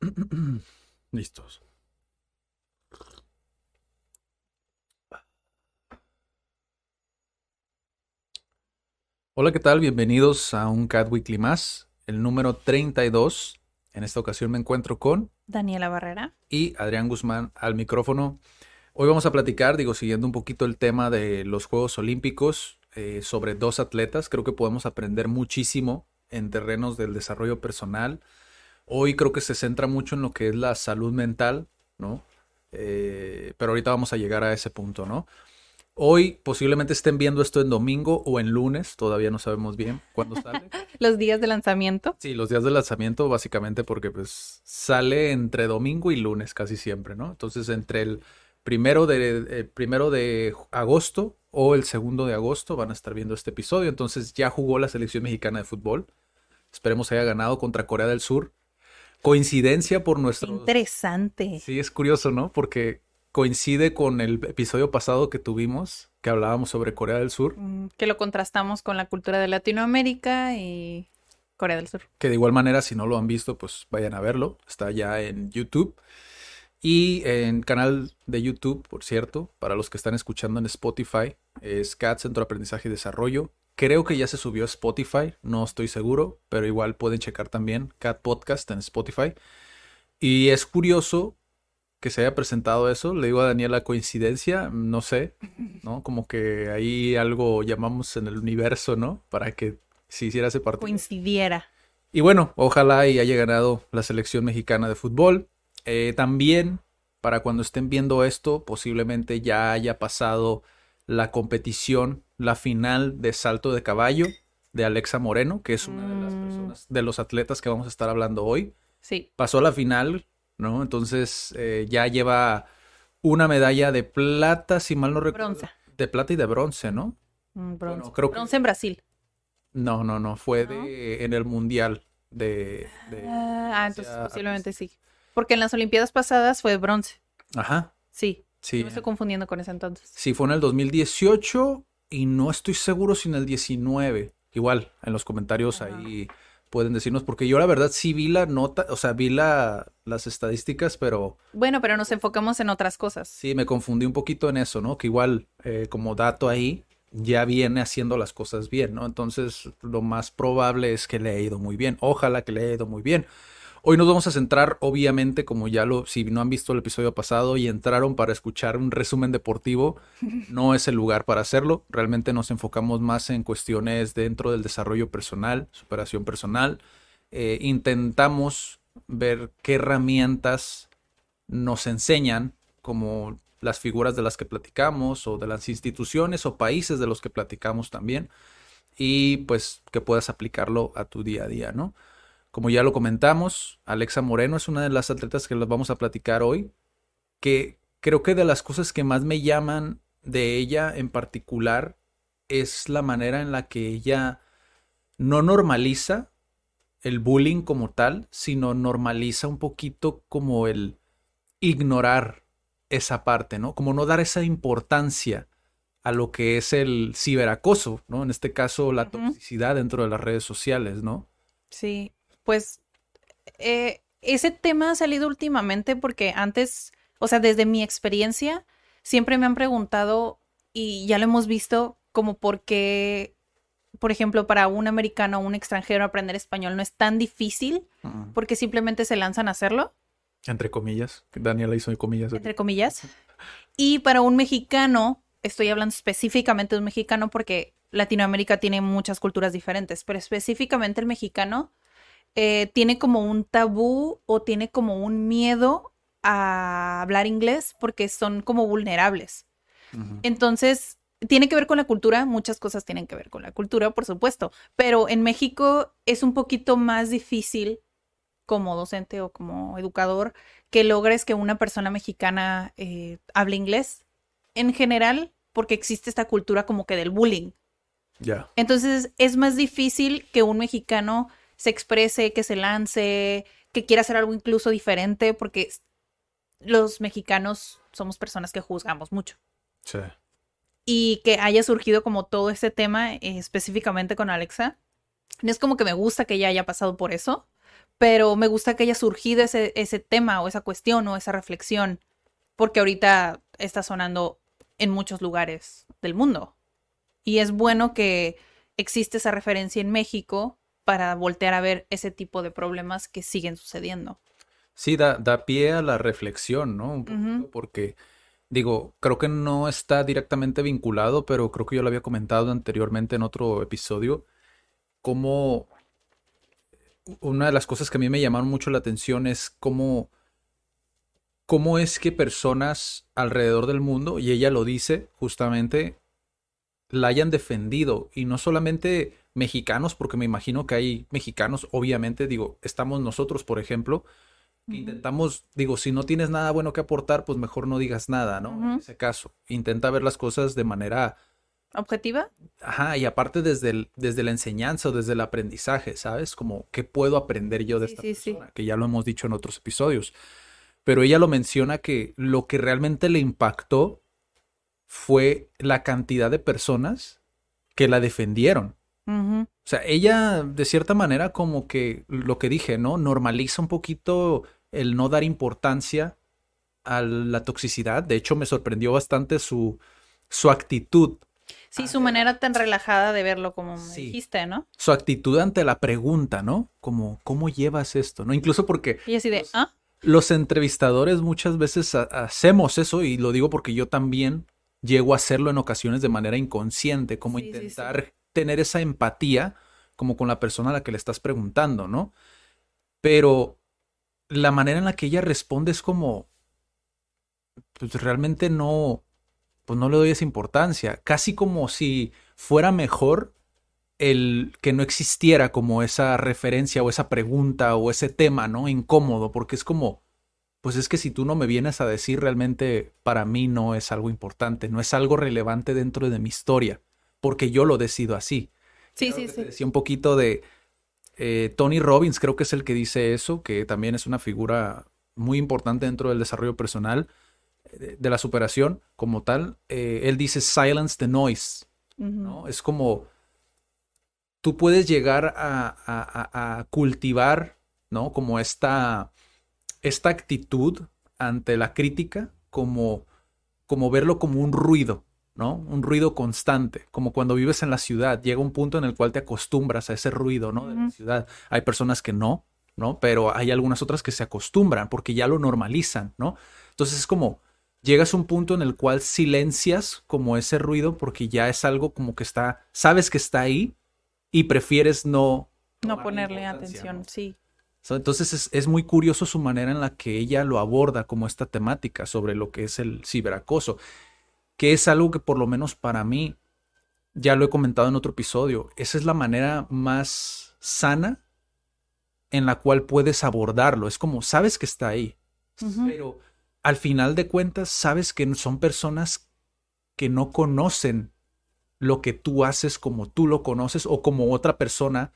Listos. Hola, ¿qué tal? Bienvenidos a un Cat Weekly más, el número 32. En esta ocasión me encuentro con Daniela Barrera. y Adrián Guzmán al micrófono. Hoy vamos a platicar, digo, siguiendo un poquito el tema de los Juegos Olímpicos, eh, sobre dos atletas. Creo que podemos aprender muchísimo en terrenos del desarrollo personal. Hoy creo que se centra mucho en lo que es la salud mental, ¿no? Eh, pero ahorita vamos a llegar a ese punto, ¿no? Hoy posiblemente estén viendo esto en domingo o en lunes, todavía no sabemos bien cuándo sale. Los días de lanzamiento. Sí, los días de lanzamiento básicamente porque pues sale entre domingo y lunes casi siempre, ¿no? Entonces entre el primero de, el primero de agosto o el segundo de agosto van a estar viendo este episodio. Entonces ya jugó la selección mexicana de fútbol. Esperemos haya ganado contra Corea del Sur. Coincidencia por nuestro... interesante. Sí, es curioso, ¿no? Porque coincide con el episodio pasado que tuvimos, que hablábamos sobre Corea del Sur, Mm, Que lo contrastamos con la cultura de Latinoamérica y Corea del Sur. que de igual manera, si no lo han visto, pues vayan a verlo. Está ya en YouTube. Y en canal de YouTube, por cierto, para los que están escuchando en Spotify, es CAT Centro de Aprendizaje y Desarrollo. Creo que ya se subió a Spotify, no estoy seguro, pero igual pueden checar también CAT Podcast en Spotify. Y es curioso que se haya presentado eso. Le digo a Daniela coincidencia, no sé, ¿no? Como que ahí algo llamamos en el universo, ¿no? Para que se hiciera ese partido. Coincidiera. Y bueno, ojalá y haya ganado la selección mexicana de fútbol. Eh, también, para cuando estén viendo esto, posiblemente ya haya pasado la competición, la final de salto de caballo de Alexa Moreno, que es una de las Mm. personas, de los atletas que vamos a estar hablando hoy. Sí. Pasó a la final, ¿no? Entonces eh, ya lleva una medalla de plata, si mal no recuerdo. Bronce. De plata y de bronce, ¿no? Mm, Bronce. Bueno, creo que- Bronce en Brasil. No, no, no, fue ¿No? de, en el mundial de... de- Ah, entonces hacia- posiblemente sí. Porque en las Olimpiadas pasadas fue bronce. Ajá, Sí. Sí. Yo me estoy confundiendo con ese entonces. Sí, fue en el 2018 y no estoy seguro si en el 19. Igual, en los comentarios Ajá. ahí pueden decirnos, porque yo la verdad sí vi la nota, o sea, vi la, las estadísticas, pero Bueno, pero nos enfocamos en otras cosas. sí me confundí un poquito en eso, ¿no? Que igual, eh, como dato ahí, ya viene haciendo las cosas bien, ¿no? Entonces, lo más probable es que le haya ido muy bien. Ojalá que le haya ido muy bien. Hoy nos vamos a centrar, obviamente, como ya lo, si no han visto el episodio pasado y entraron para escuchar un resumen deportivo, no es el lugar para hacerlo. Realmente nos enfocamos más en cuestiones dentro del desarrollo personal, superación personal. Eh, intentamos ver qué herramientas nos enseñan, como las figuras de las que platicamos, o de las instituciones o países de los que platicamos también, y pues que puedas aplicarlo a tu día a día, ¿no? Como ya lo comentamos, Alexa Moreno es una de las atletas que las vamos a platicar hoy, que creo que de las cosas que más me llaman de ella en particular es la manera en la que ella no normaliza el bullying como tal, sino normaliza un poquito como el ignorar esa parte, ¿no? Como no dar esa importancia a lo que es el ciberacoso, ¿no? En este caso, la toxicidad dentro de las redes sociales, ¿no? Sí, pues eh, ese tema ha salido últimamente porque antes, o sea, desde mi experiencia, siempre me han preguntado y ya lo hemos visto como por qué, por ejemplo, para un americano o un extranjero aprender español no es tan difícil Mm. porque simplemente se lanzan a hacerlo, Entre comillas. Daniela hizo comillas. entre comillas. Y para un mexicano, estoy hablando específicamente de un mexicano porque Latinoamérica tiene muchas culturas diferentes, pero específicamente el mexicano eh, tiene como un tabú o tiene como un miedo a hablar inglés porque son como vulnerables. Entonces, tiene que ver con la cultura, muchas cosas tienen que ver con la cultura, por supuesto, pero en México es un poquito más difícil como docente o como educador que logres que una persona mexicana eh, hable inglés. En general, porque existe esta cultura como que del bullying. Ya. Entonces es más difícil que un mexicano se exprese, que se lance, que quiera hacer algo incluso diferente, porque los mexicanos somos personas que juzgamos mucho. Sí. Y que haya surgido como todo ese tema eh, específicamente con Alexa. No es como que me gusta que ella haya pasado por eso, pero me gusta que haya surgido ese, ese tema o esa cuestión o esa reflexión, porque ahorita está sonando en muchos lugares del mundo. Y es bueno que existe esa referencia en México para voltear a ver ese tipo de problemas que siguen sucediendo. Sí, da, da pie a la reflexión, ¿no? Un poquito, porque, digo, creo que no está directamente vinculado, pero creo que yo lo había comentado anteriormente en otro episodio, cómo una de las cosas que a mí me llamaron mucho la atención es cómo cómo es que personas alrededor del mundo, y ella lo dice justamente, la hayan defendido. Y no solamente mexicanos, porque me imagino que hay mexicanos, obviamente, digo, estamos nosotros, por ejemplo, que intentamos, digo, si no tienes nada bueno que aportar, pues mejor no digas nada, ¿no? En ese caso, intenta ver las cosas de manera... ¿Objetiva? Ajá, y aparte desde, el, desde la enseñanza o desde el aprendizaje, ¿sabes? Como, ¿qué puedo aprender yo de Sí, esta sí, sí. persona? Que ya lo hemos dicho en otros episodios pero ella lo menciona que lo que realmente le impactó fue la cantidad de personas que la defendieron. O sea, ella de cierta manera como que lo que dije, ¿no? Normaliza un poquito el no dar importancia a la toxicidad. De hecho, me sorprendió bastante su, su actitud. Sí, su manera tan relajada de verlo, como me Sí. dijiste, ¿no? Su actitud ante la pregunta, ¿no? Como, ¿cómo llevas esto? ¿No? Incluso porque Y así de, ¿ah? los entrevistadores muchas veces ha- hacemos eso y lo digo porque yo también llego a hacerlo en ocasiones de manera inconsciente, como Sí, sí, sí. Tener esa empatía como con la persona a la que le estás preguntando, ¿no? Pero la manera en la que ella responde es como, pues realmente no, pues no le doy esa importancia, casi como si fuera mejor el que no existiera como esa referencia o esa pregunta o ese tema, ¿no? Incómodo, porque es como, pues es que si tú no me vienes a decir realmente para mí no es algo importante, no es algo relevante dentro de mi historia, porque yo lo decido así. Sí, Claro sí, sí. Decía un poquito de eh, Tony Robbins, creo que es el que dice eso, que también es una figura muy importante dentro del desarrollo personal, eh, de, de la superación como tal. Eh, él dice silence the noise. Es como tú puedes llegar a, a- a- a cultivar, ¿no? Como esta, esta actitud ante la crítica, como, como verlo como un ruido, ¿no? Un ruido constante, como cuando vives en la ciudad, llega un punto en el cual te acostumbras a ese ruido, ¿no? De la ciudad. Hay personas que no, ¿no? Pero hay algunas otras que se acostumbran porque ya lo normalizan, ¿no? Entonces es como, llegas a un punto en el cual silencias como ese ruido porque ya es algo como que está, sabes que está ahí y prefieres no... No ponerle atención, ¿no? sí. Entonces es, es muy curioso su manera en la que ella lo aborda como esta temática sobre lo que es el ciberacoso, que es algo que por lo menos para mí, ya lo he comentado en otro episodio, esa es la manera más sana en la cual puedes abordarlo. Es como, sabes que está ahí, pero al final de cuentas sabes que son personas que no conocen lo que tú haces como tú lo conoces o como otra persona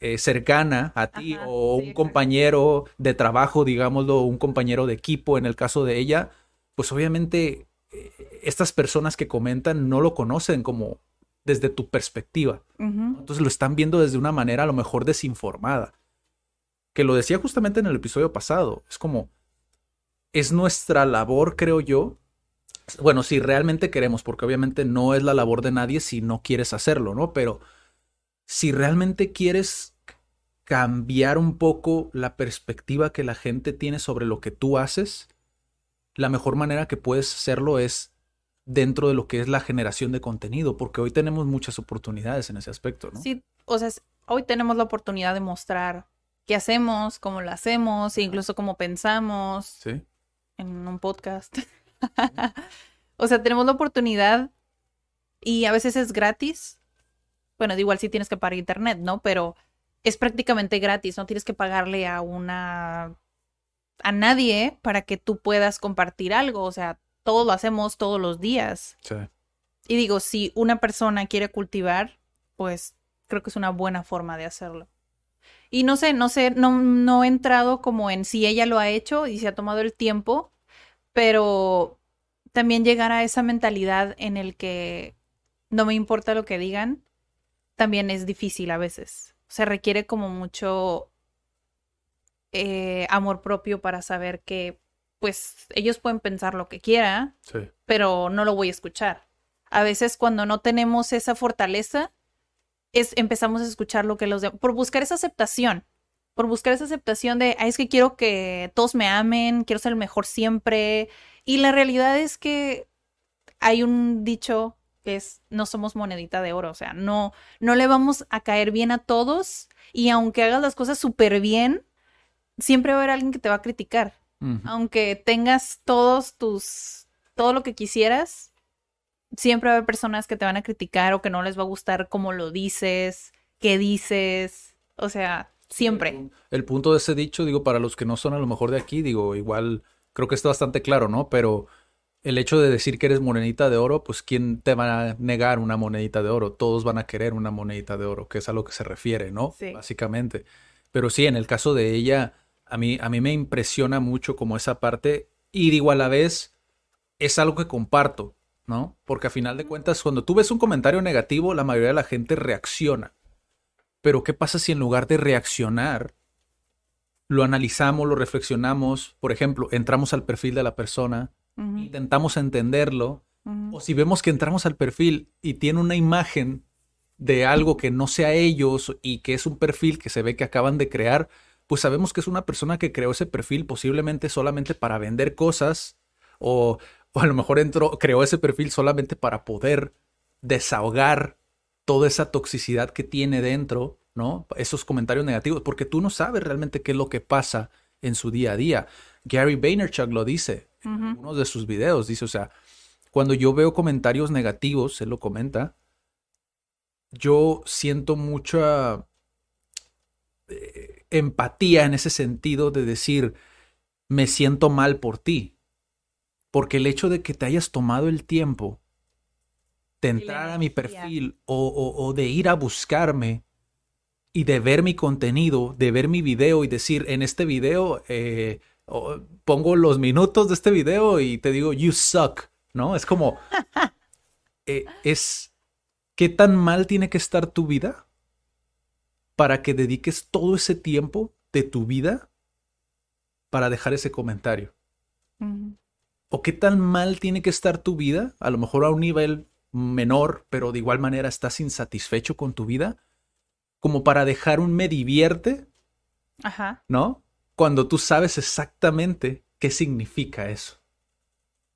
eh, cercana a ti Ajá, o sí, un compañero de trabajo, digámoslo, un compañero de equipo en el caso de ella, pues obviamente estas personas que comentan no lo conocen como desde tu perspectiva. Entonces lo están viendo desde una manera a lo mejor desinformada. Que lo decía justamente en el episodio pasado. Es como, es nuestra labor, creo yo. Bueno, si realmente queremos, porque obviamente no es la labor de nadie si no quieres hacerlo, ¿no? Pero si realmente quieres cambiar un poco la perspectiva que la gente tiene sobre lo que tú haces, la mejor manera que puedes hacerlo es dentro de lo que es la generación de contenido, porque hoy tenemos muchas oportunidades en ese aspecto, ¿no? Sí, o sea, hoy tenemos la oportunidad de mostrar qué hacemos, cómo lo hacemos, e incluso cómo pensamos Sí. en un podcast. O sea, tenemos la oportunidad y a veces es gratis. Bueno, igual sí tienes que pagar internet, ¿no? Pero es prácticamente gratis, no tienes que pagarle a una a nadie para que tú puedas compartir algo, o sea, todo lo hacemos todos los días. Sí. Y digo, si una persona quiere cultivar, pues creo que es una buena forma de hacerlo. Y no sé, no sé, no, no he entrado como en si ella lo ha hecho y se ha tomado el tiempo, pero también llegar a esa mentalidad en el que no me importa lo que digan, también es difícil a veces. Se requiere como mucho eh, amor propio para saber que, pues, ellos pueden pensar lo que quieran, Sí. pero no lo voy a escuchar. A veces cuando no tenemos esa fortaleza, es, empezamos a escuchar lo que los demás, por buscar esa aceptación, por buscar esa aceptación de, "Ay, es que quiero que todos me amen, quiero ser el mejor siempre. Y la realidad es que hay un dicho que es, no somos monedita de oro, o sea, no, no le vamos a caer bien a todos y aunque hagas las cosas súper bien, siempre va a haber alguien que te va a criticar. Aunque tengas todos tus, todo lo que quisieras, siempre va a haber personas que te van a criticar o que no les va a gustar cómo lo dices, qué dices, o sea, siempre. El punto de ese dicho, digo, para los que no son a lo mejor de aquí, digo, igual creo que está bastante claro, ¿no? Pero el hecho de decir que eres monedita de oro, pues ¿quién te va a negar una monedita de oro? Todos van a querer una monedita de oro, que es a lo que se refiere, ¿no? Sí. Básicamente. Pero sí, en el caso de ella, a mí, a mí me impresiona mucho como esa parte y digo a la vez, es algo que comparto, ¿no? Porque a final de cuentas, cuando tú ves un comentario negativo, la mayoría de la gente reacciona. Pero ¿qué pasa si en lugar de reaccionar, lo analizamos, lo reflexionamos, por ejemplo, entramos al perfil de la persona, intentamos entenderlo, o si vemos que entramos al perfil y tiene una imagen de algo que no sea ellos y que es un perfil que se ve que acaban de crear, pues sabemos que es una persona que creó ese perfil posiblemente solamente para vender cosas o, o a lo mejor entró, creó ese perfil solamente para poder desahogar toda esa toxicidad que tiene dentro, ¿no? Esos comentarios negativos, porque tú no sabes realmente qué es lo que pasa en su día a día. Gary Vaynerchuk lo dice en algunos de sus videos, dice, o sea, cuando yo veo comentarios negativos, él lo comenta, yo siento mucha eh, empatía en ese sentido de decir, me siento mal por ti. Porque el hecho de que te hayas tomado el tiempo de entrar a mi perfil o, o- o de ir a buscarme y de ver mi contenido, de ver mi video y decir, en este video eh, pongo los minutos de este video y te digo, you suck, ¿no? Es como, eh, es, ¿qué tan mal tiene que estar tu vida para que dediques todo ese tiempo de tu vida para dejar ese comentario? ¿O qué tan mal tiene que estar tu vida? A lo mejor a un nivel menor, pero de igual manera estás insatisfecho con tu vida, como para dejar un me divierte, Ajá. ¿no? Cuando tú sabes exactamente qué significa eso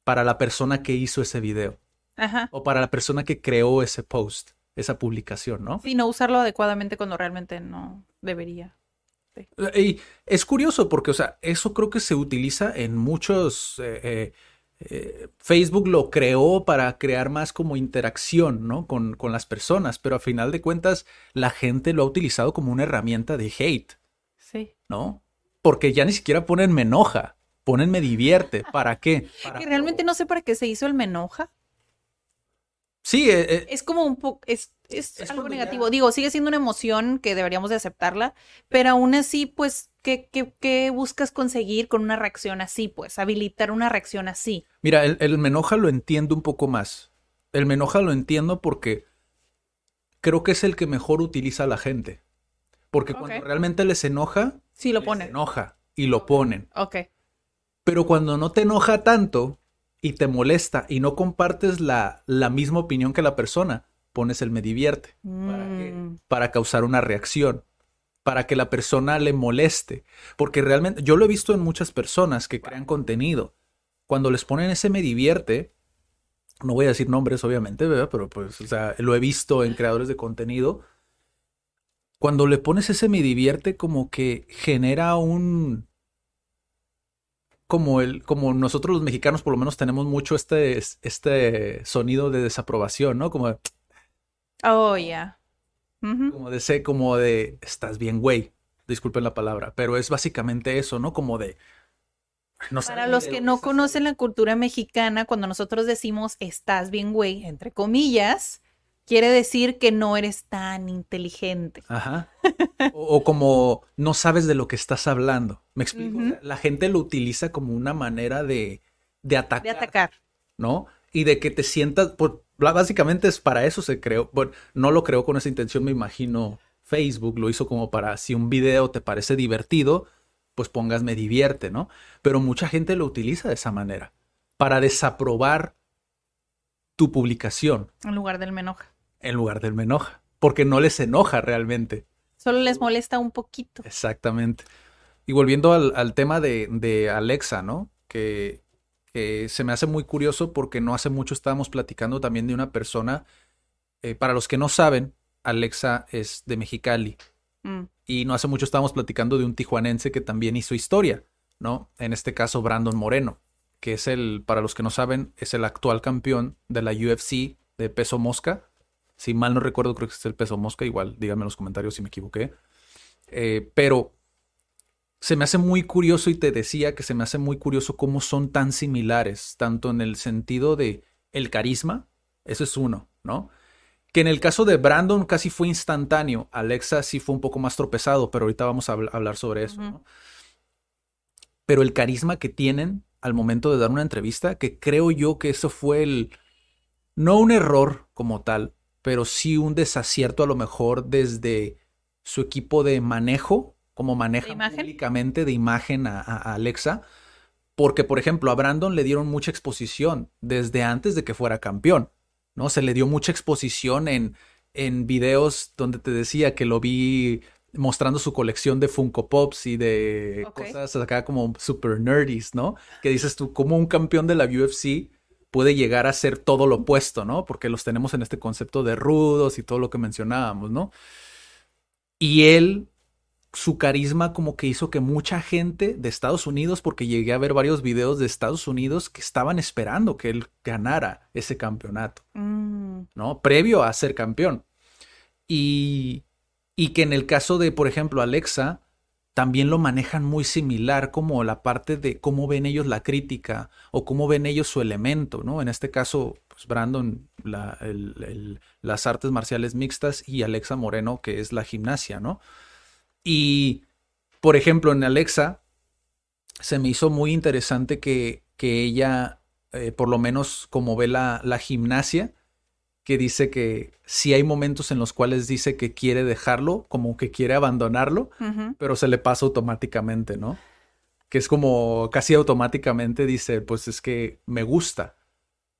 para la persona que hizo ese video Ajá. o para la persona que creó ese post, esa publicación, ¿no? Sí, no usarlo adecuadamente cuando realmente no debería. Y es curioso porque, o sea, eso creo que se utiliza en muchos... eh, eh, eh, Facebook lo creó para crear más como interacción, ¿no? Con, con las personas, pero a final de cuentas la gente lo ha utilizado como una herramienta de hate, Sí. ¿no? Porque ya ni siquiera ponen me enoja, ponen me divierte. ¿Para qué? Para- Que realmente no sé para qué se hizo el me enoja. Sí, eh, eh, Es como un poco, es, es, Es algo negativo. ya- Digo, sigue siendo una emoción que deberíamos de aceptarla, pero aún así, pues, ¿qué, qué, qué buscas conseguir con una reacción así? Pues, habilitar una reacción así. Mira, el, el me enoja lo entiendo un poco más. El me enoja lo entiendo porque creo que es el que mejor utiliza a la gente. Porque cuando realmente les enoja, Sí, lo les ponen. enoja y lo ponen. Ok. Pero cuando no te enoja tanto y te molesta y no compartes la, la misma opinión que la persona, pones el me divierte. ¿Para qué? Mm, Para causar una reacción. Para que la persona le moleste. Porque realmente, yo lo he visto en muchas personas que crean contenido. Cuando les ponen ese me divierte, no voy a decir nombres, obviamente, ¿verdad? Pero pues, o sea, lo he visto en creadores de contenido. Cuando le pones ese me divierte, como que genera un. Como el, como nosotros los mexicanos por lo menos tenemos mucho este, este sonido de desaprobación, ¿no? Como de, Oh, ya. Ujú. como de ese, como de estás bien, güey. Disculpen la palabra, pero es básicamente eso, ¿no? Como de no Para los que no conocen la cultura mexicana, cuando nosotros decimos estás bien, güey, entre comillas, quiere decir que no eres tan inteligente. Ajá. O, o como no sabes de lo que estás hablando. ¿Me explico? O sea, Ujú. la gente lo utiliza como una manera de, de atacar. De atacar. ¿no? Y de que te sientas, por, bla- básicamente es para eso se creó, bueno, no lo creó con esa intención, me imagino Facebook lo hizo como para si un video te parece divertido, pues pongas me divierte, ¿no? Pero mucha gente lo utiliza de esa manera, para desaprobar tu publicación En lugar del me enoja. En lugar del me enoja, porque no les enoja realmente. Solo les molesta un poquito. Exactamente. Y volviendo al, al tema de, de Alexa, ¿no? Que, que se me hace muy curioso porque no hace mucho estábamos platicando también de una persona, eh, para los que no saben, Alexa es de Mexicali. Mm. Y no hace mucho estábamos platicando de un tijuanense que también hizo historia, ¿no? En este caso, Brandon Moreno, que es el, para los que no saben, es el actual campeón de la UFC de peso mosca. Si mal no recuerdo, creo que es el peso mosca, igual díganme en los comentarios si me equivoqué. Eh, pero se me hace muy curioso y te decía que se me hace muy curioso cómo son tan similares, tanto en el sentido de el carisma, eso es uno, ¿no? Que en el caso de Brandon casi fue instantáneo, Alexa sí fue un poco más tropezado, pero ahorita vamos a habl- hablar sobre eso. Pero el carisma que tienen al momento de dar una entrevista, que creo yo que eso fue el, no un error como tal, pero sí un desacierto a lo mejor desde su equipo de manejo, como maneja imagen? públicamente de imagen a, Alexa, porque por ejemplo a Brandon le dieron mucha exposición desde antes de que fuera campeón, ¿no? Se le dio mucha exposición en, en videos donde te decía que lo vi mostrando su colección de Funko Pops y de cosas acá como super nerdies, ¿no? Que dices tú, como un campeón de la UFC puede llegar a ser todo lo opuesto, ¿no? Porque los tenemos en este concepto de rudos y todo lo que mencionábamos, ¿no? Y él, su carisma como que hizo que mucha gente de Estados Unidos, porque llegué a ver varios videos de Estados Unidos que estaban esperando que él ganara ese campeonato, Mm. ¿no? Previo a ser campeón. Y, y que en el caso de, por ejemplo, Alexa, también lo manejan muy similar como la parte de cómo ven ellos la crítica o cómo ven ellos su elemento, ¿no? En este caso, pues Brandon, las artes marciales mixtas y Alexa Moreno, que es la gimnasia, ¿no? Y, por ejemplo, en Alexa se me hizo muy interesante que, que ella, eh, por lo menos como ve la, la gimnasia, que dice que sí hay momentos en los cuales dice que quiere dejarlo, como que quiere abandonarlo, pero se le pasa automáticamente, ¿no? Que es como casi automáticamente dice, pues es que me gusta,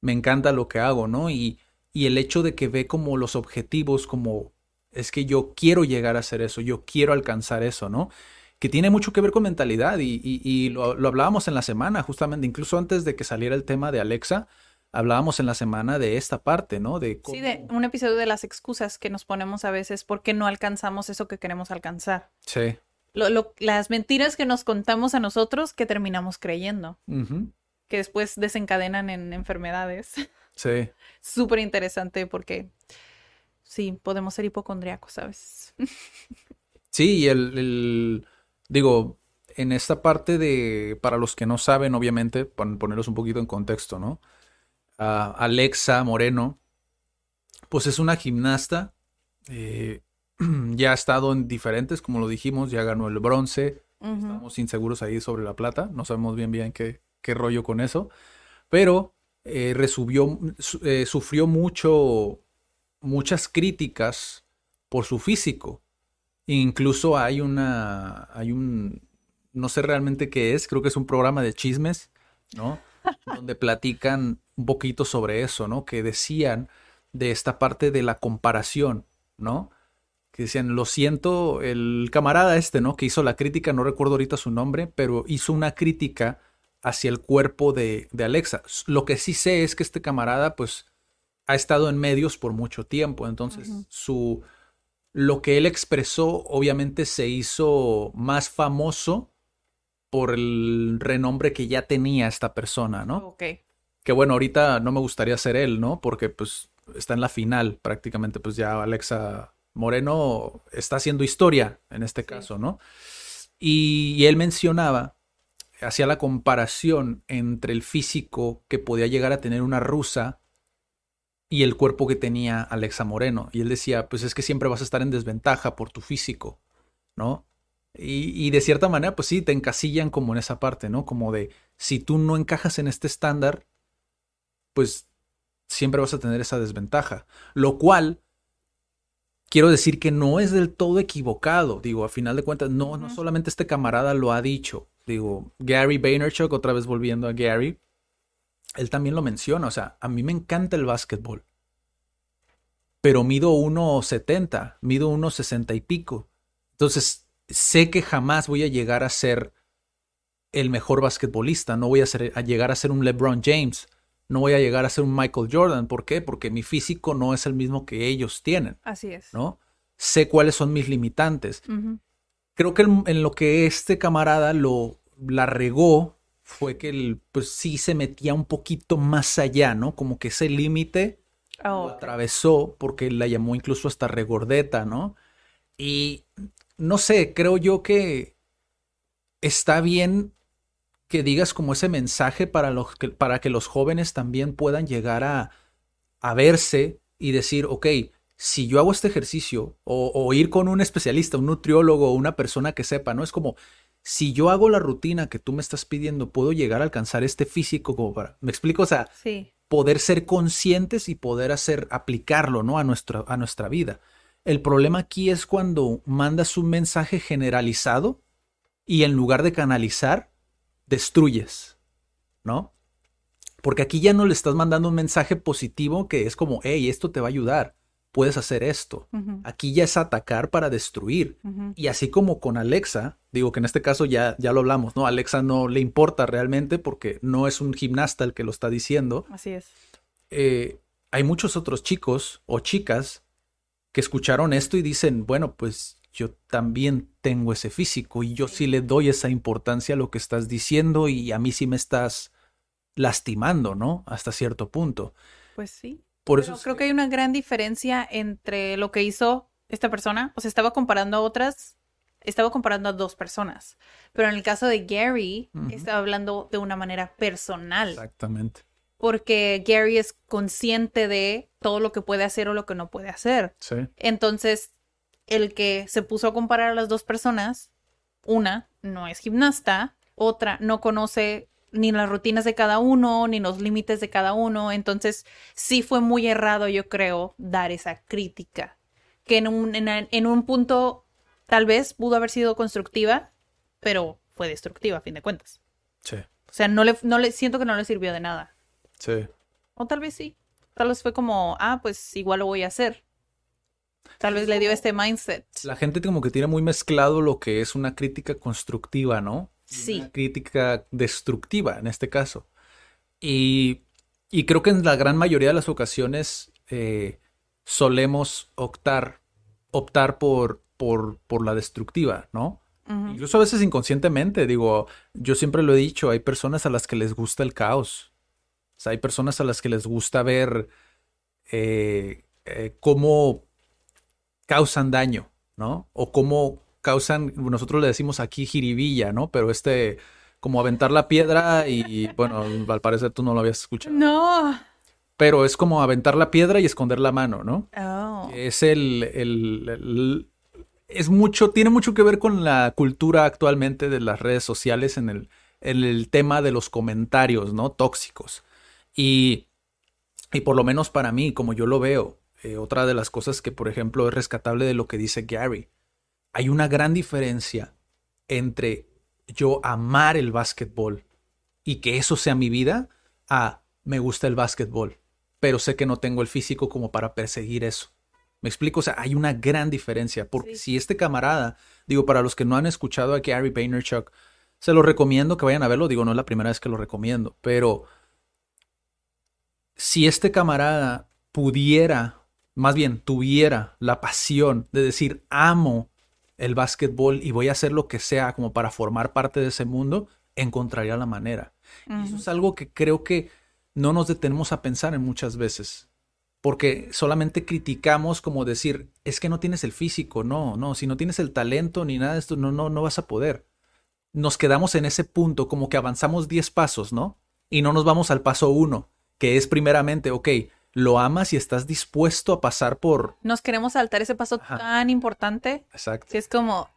me encanta lo que hago, ¿no? Y, y el hecho de que ve como los objetivos, como es que yo quiero llegar a hacer eso, yo quiero alcanzar eso, ¿no? Que tiene mucho que ver con mentalidad y, y- y lo, lo hablábamos en la semana, justamente, incluso antes de que saliera el tema de Alexa, hablábamos en la semana de esta parte, ¿no? De Sí, de un episodio de las excusas que nos ponemos a veces porque no alcanzamos eso que queremos alcanzar. Sí. Lo- lo- las mentiras que nos contamos a nosotros que terminamos creyendo, que después desencadenan en enfermedades. Sí. Súper interesante porque sí, podemos ser hipocondriacos a veces. Sí, y el, el- digo, en esta parte de, para los que no saben, obviamente, para ponerlos un poquito en contexto, ¿no? Alexa Moreno, pues es una gimnasta, eh, ya ha estado en diferentes, como lo dijimos, ya ganó el bronce, estamos inseguros ahí sobre la plata, no sabemos bien bien qué, qué rollo con eso, pero eh, resubió- su- eh, sufrió mucho, muchas críticas por su físico. Incluso hay una, hay un, no sé realmente qué es, creo que es un programa de chismes, ¿no? Donde platican un poquito sobre eso, ¿no? Que decían de esta parte de la comparación, ¿no? Que decían, lo siento, el camarada este, ¿no? Que hizo la crítica, no recuerdo ahorita su nombre, pero hizo una crítica hacia el cuerpo de, de Alexa. Lo que sí sé es que este camarada, pues, ha estado en medios por mucho tiempo, entonces su lo que él expresó obviamente se hizo más famoso por el renombre que ya tenía esta persona, ¿no? Ok. Que bueno, ahorita no me gustaría ser él, ¿no? Porque pues está en la final prácticamente, pues ya Alexa Moreno está haciendo historia en este caso, ¿no? Y, y él mencionaba, hacía la comparación entre el físico que podía llegar a tener una rusa y el cuerpo que tenía Alexa Moreno. Y él decía, pues es que siempre vas a estar en desventaja por tu físico, ¿no? Y, y, de cierta manera, pues sí, te encasillan como en esa parte, ¿no? Como de, si tú no encajas en este estándar, pues siempre vas a tener esa desventaja. Lo cual, quiero decir que no es del todo equivocado. Digo, a final de cuentas, no, no solamente este camarada lo ha dicho. Digo, Gary Vaynerchuk, otra vez volviendo a Gary, él también lo menciona. O sea, a mí me encanta el básquetbol. Pero mido 1,70, mido 1,60 y pico. Entonces, sé que jamás voy a llegar a ser el mejor basquetbolista. No voy a, ser, a llegar a ser un LeBron James. No voy a llegar a ser un Michael Jordan. ¿Por qué? Porque mi físico no es el mismo que ellos tienen. Así es. ¿No? Sé cuáles son mis limitantes. Uh -huh. Creo que en, en, lo que este camarada lo la regó fue que él, pues sí se metía un poquito más allá, ¿no? Como que ese límite oh, lo atravesó porque la llamó incluso hasta regordeta, ¿no? Y no sé, creo yo que está bien que digas como ese mensaje para, los que, para que los jóvenes también puedan llegar a, a verse y decir, ok, si yo hago este ejercicio o, o, ir con un especialista, un nutriólogo, una persona que sepa, ¿no? Es como, si yo hago la rutina que tú me estás pidiendo, puedo llegar a alcanzar este físico como para, ¿me explico? O sea, sí. poder ser conscientes y poder hacer, aplicarlo, ¿no? A nuestra, a nuestra vida. El problema aquí es cuando mandas un mensaje generalizado y en lugar de canalizar, destruyes, ¿no? Porque aquí ya no le estás mandando un mensaje positivo que es como, hey, esto te va a ayudar, puedes hacer esto. Uh -huh. Aquí ya es atacar para destruir. Uh -huh. Y así como con Alexa, digo que en este caso ya, ya lo hablamos, ¿no? Alexa no le importa realmente porque no es un gimnasta el que lo está diciendo. Así es. Eh, hay muchos otros chicos o chicas que escucharon esto y dicen, bueno, pues yo también tengo ese físico y yo sí le doy esa importancia a lo que estás diciendo y a mí sí me estás lastimando, ¿no? Hasta cierto punto. Pues sí. Por Pero eso creo que... que hay una gran diferencia entre lo que hizo esta persona, o sea, estaba comparando a otras, estaba comparando a dos personas, pero en el caso de Gary, uh -huh. estaba hablando de una manera personal. Exactamente. Porque Gary es consciente de todo lo que puede hacer o lo que no puede hacer. Sí. Entonces, el que se puso a comparar a las dos personas, una no es gimnasta, otra no conoce ni las rutinas de cada uno, ni los límites de cada uno. Entonces, sí fue muy errado, yo creo, dar esa crítica. Que en un, en, en un punto tal vez pudo haber sido constructiva, pero fue destructiva a fin de cuentas. Sí. O sea, no le, no le siento que no le sirvió de nada. Sí. O tal vez sí. Tal vez fue como, ah, pues igual lo voy a hacer. Tal vez le dio este mindset. La gente como que tiene muy mezclado lo que es una crítica constructiva, ¿no? Sí. Una crítica destructiva en este caso. Y, y, creo que en la gran mayoría de las ocasiones eh, solemos optar, optar por, por, por la destructiva, ¿no? Uh -huh. Incluso a veces inconscientemente, digo, yo siempre lo he dicho, hay personas a las que les gusta el caos. O sea, hay personas a las que les gusta ver eh, eh, cómo causan daño, ¿no? O cómo causan, nosotros le decimos aquí jiribilla, ¿no? Pero este, como aventar la piedra y, bueno, al parecer tú no lo habías escuchado. No. Pero es como aventar la piedra y esconder la mano, ¿no? Oh. Es el, el, el, es mucho, tiene mucho que ver con la cultura actualmente de las redes sociales en el, en el tema de los comentarios, ¿no? Tóxicos. Y, y por lo menos para mí, como yo lo veo, eh, otra de las cosas que, por ejemplo, es rescatable de lo que dice Gary, hay una gran diferencia entre yo amar el básquetbol y que eso sea mi vida a me gusta el básquetbol, pero sé que no tengo el físico como para perseguir eso. Me explico, o sea, hay una gran diferencia, porque sí. si este camarada, digo, para los que no han escuchado a Gary Vaynerchuk, se lo recomiendo que vayan a verlo, digo, no es la primera vez que lo recomiendo, pero si este camarada pudiera, más bien tuviera la pasión de decir, amo el básquetbol y voy a hacer lo que sea como para formar parte de ese mundo, encontraría la manera. Y eso es algo que creo que no nos detenemos a pensar en muchas veces. Porque solamente criticamos como decir, es que no tienes el físico, no, no, si no tienes el talento ni nada de esto, no, no, no vas a poder. Nos quedamos en ese punto, como que avanzamos 10 pasos, ¿no? Y no nos vamos al paso 1, que es primeramente, ok, lo amas y estás dispuesto a pasar por... Nos queremos saltar ese paso tan importante. Exacto. Que es como,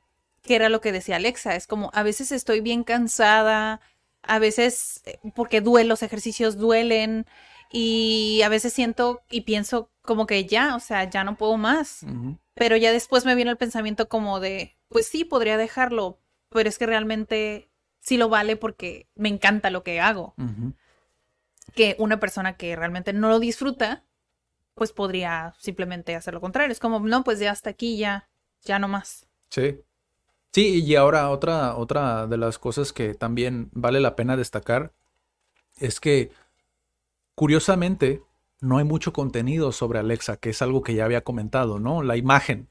que era lo que decía Alexa, es como, a veces estoy bien cansada, a veces, eh, porque duelen, los ejercicios duelen, y a veces siento y pienso como que ya, o sea, ya no puedo más. Pero ya después me viene el pensamiento como de, pues sí, podría dejarlo, pero es que realmente sí lo vale porque me encanta lo que hago que una persona que realmente no lo disfruta, pues podría simplemente hacer lo contrario. Es como, no, pues ya hasta aquí, ya, ya no más. Sí. Sí, y ahora otra, otra de las cosas que también vale la pena destacar es que, curiosamente, no hay mucho contenido sobre Alexa, que es algo que ya había comentado, ¿no? La imagen.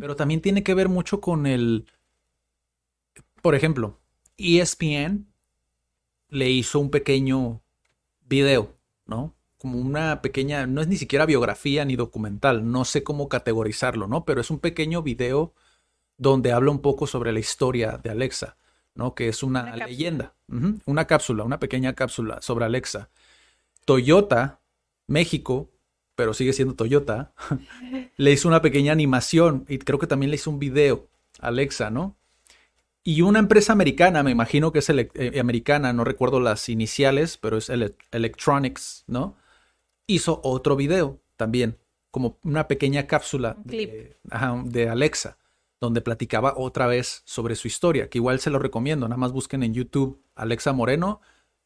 Pero también tiene que ver mucho con el, por ejemplo, ESPN le hizo un pequeño video, ¿no? Como una pequeña, no es ni siquiera biografía ni documental, no sé cómo categorizarlo, ¿no? Pero es un pequeño video donde habla un poco sobre la historia de Alexa, ¿no? Que es una, leyenda, una cápsula, una pequeña cápsula sobre Alexa. Toyota, México, pero sigue siendo Toyota, le hizo una pequeña animación y creo que también le hizo un video a Alexa, ¿no? Y una empresa americana, me imagino que es eh, americana, no recuerdo las iniciales, pero es Electronics, ¿no? Hizo otro video también, como una pequeña cápsula de, de, Alexa, donde platicaba otra vez sobre su historia, que igual se lo recomiendo, nada más busquen en YouTube Alexa Moreno.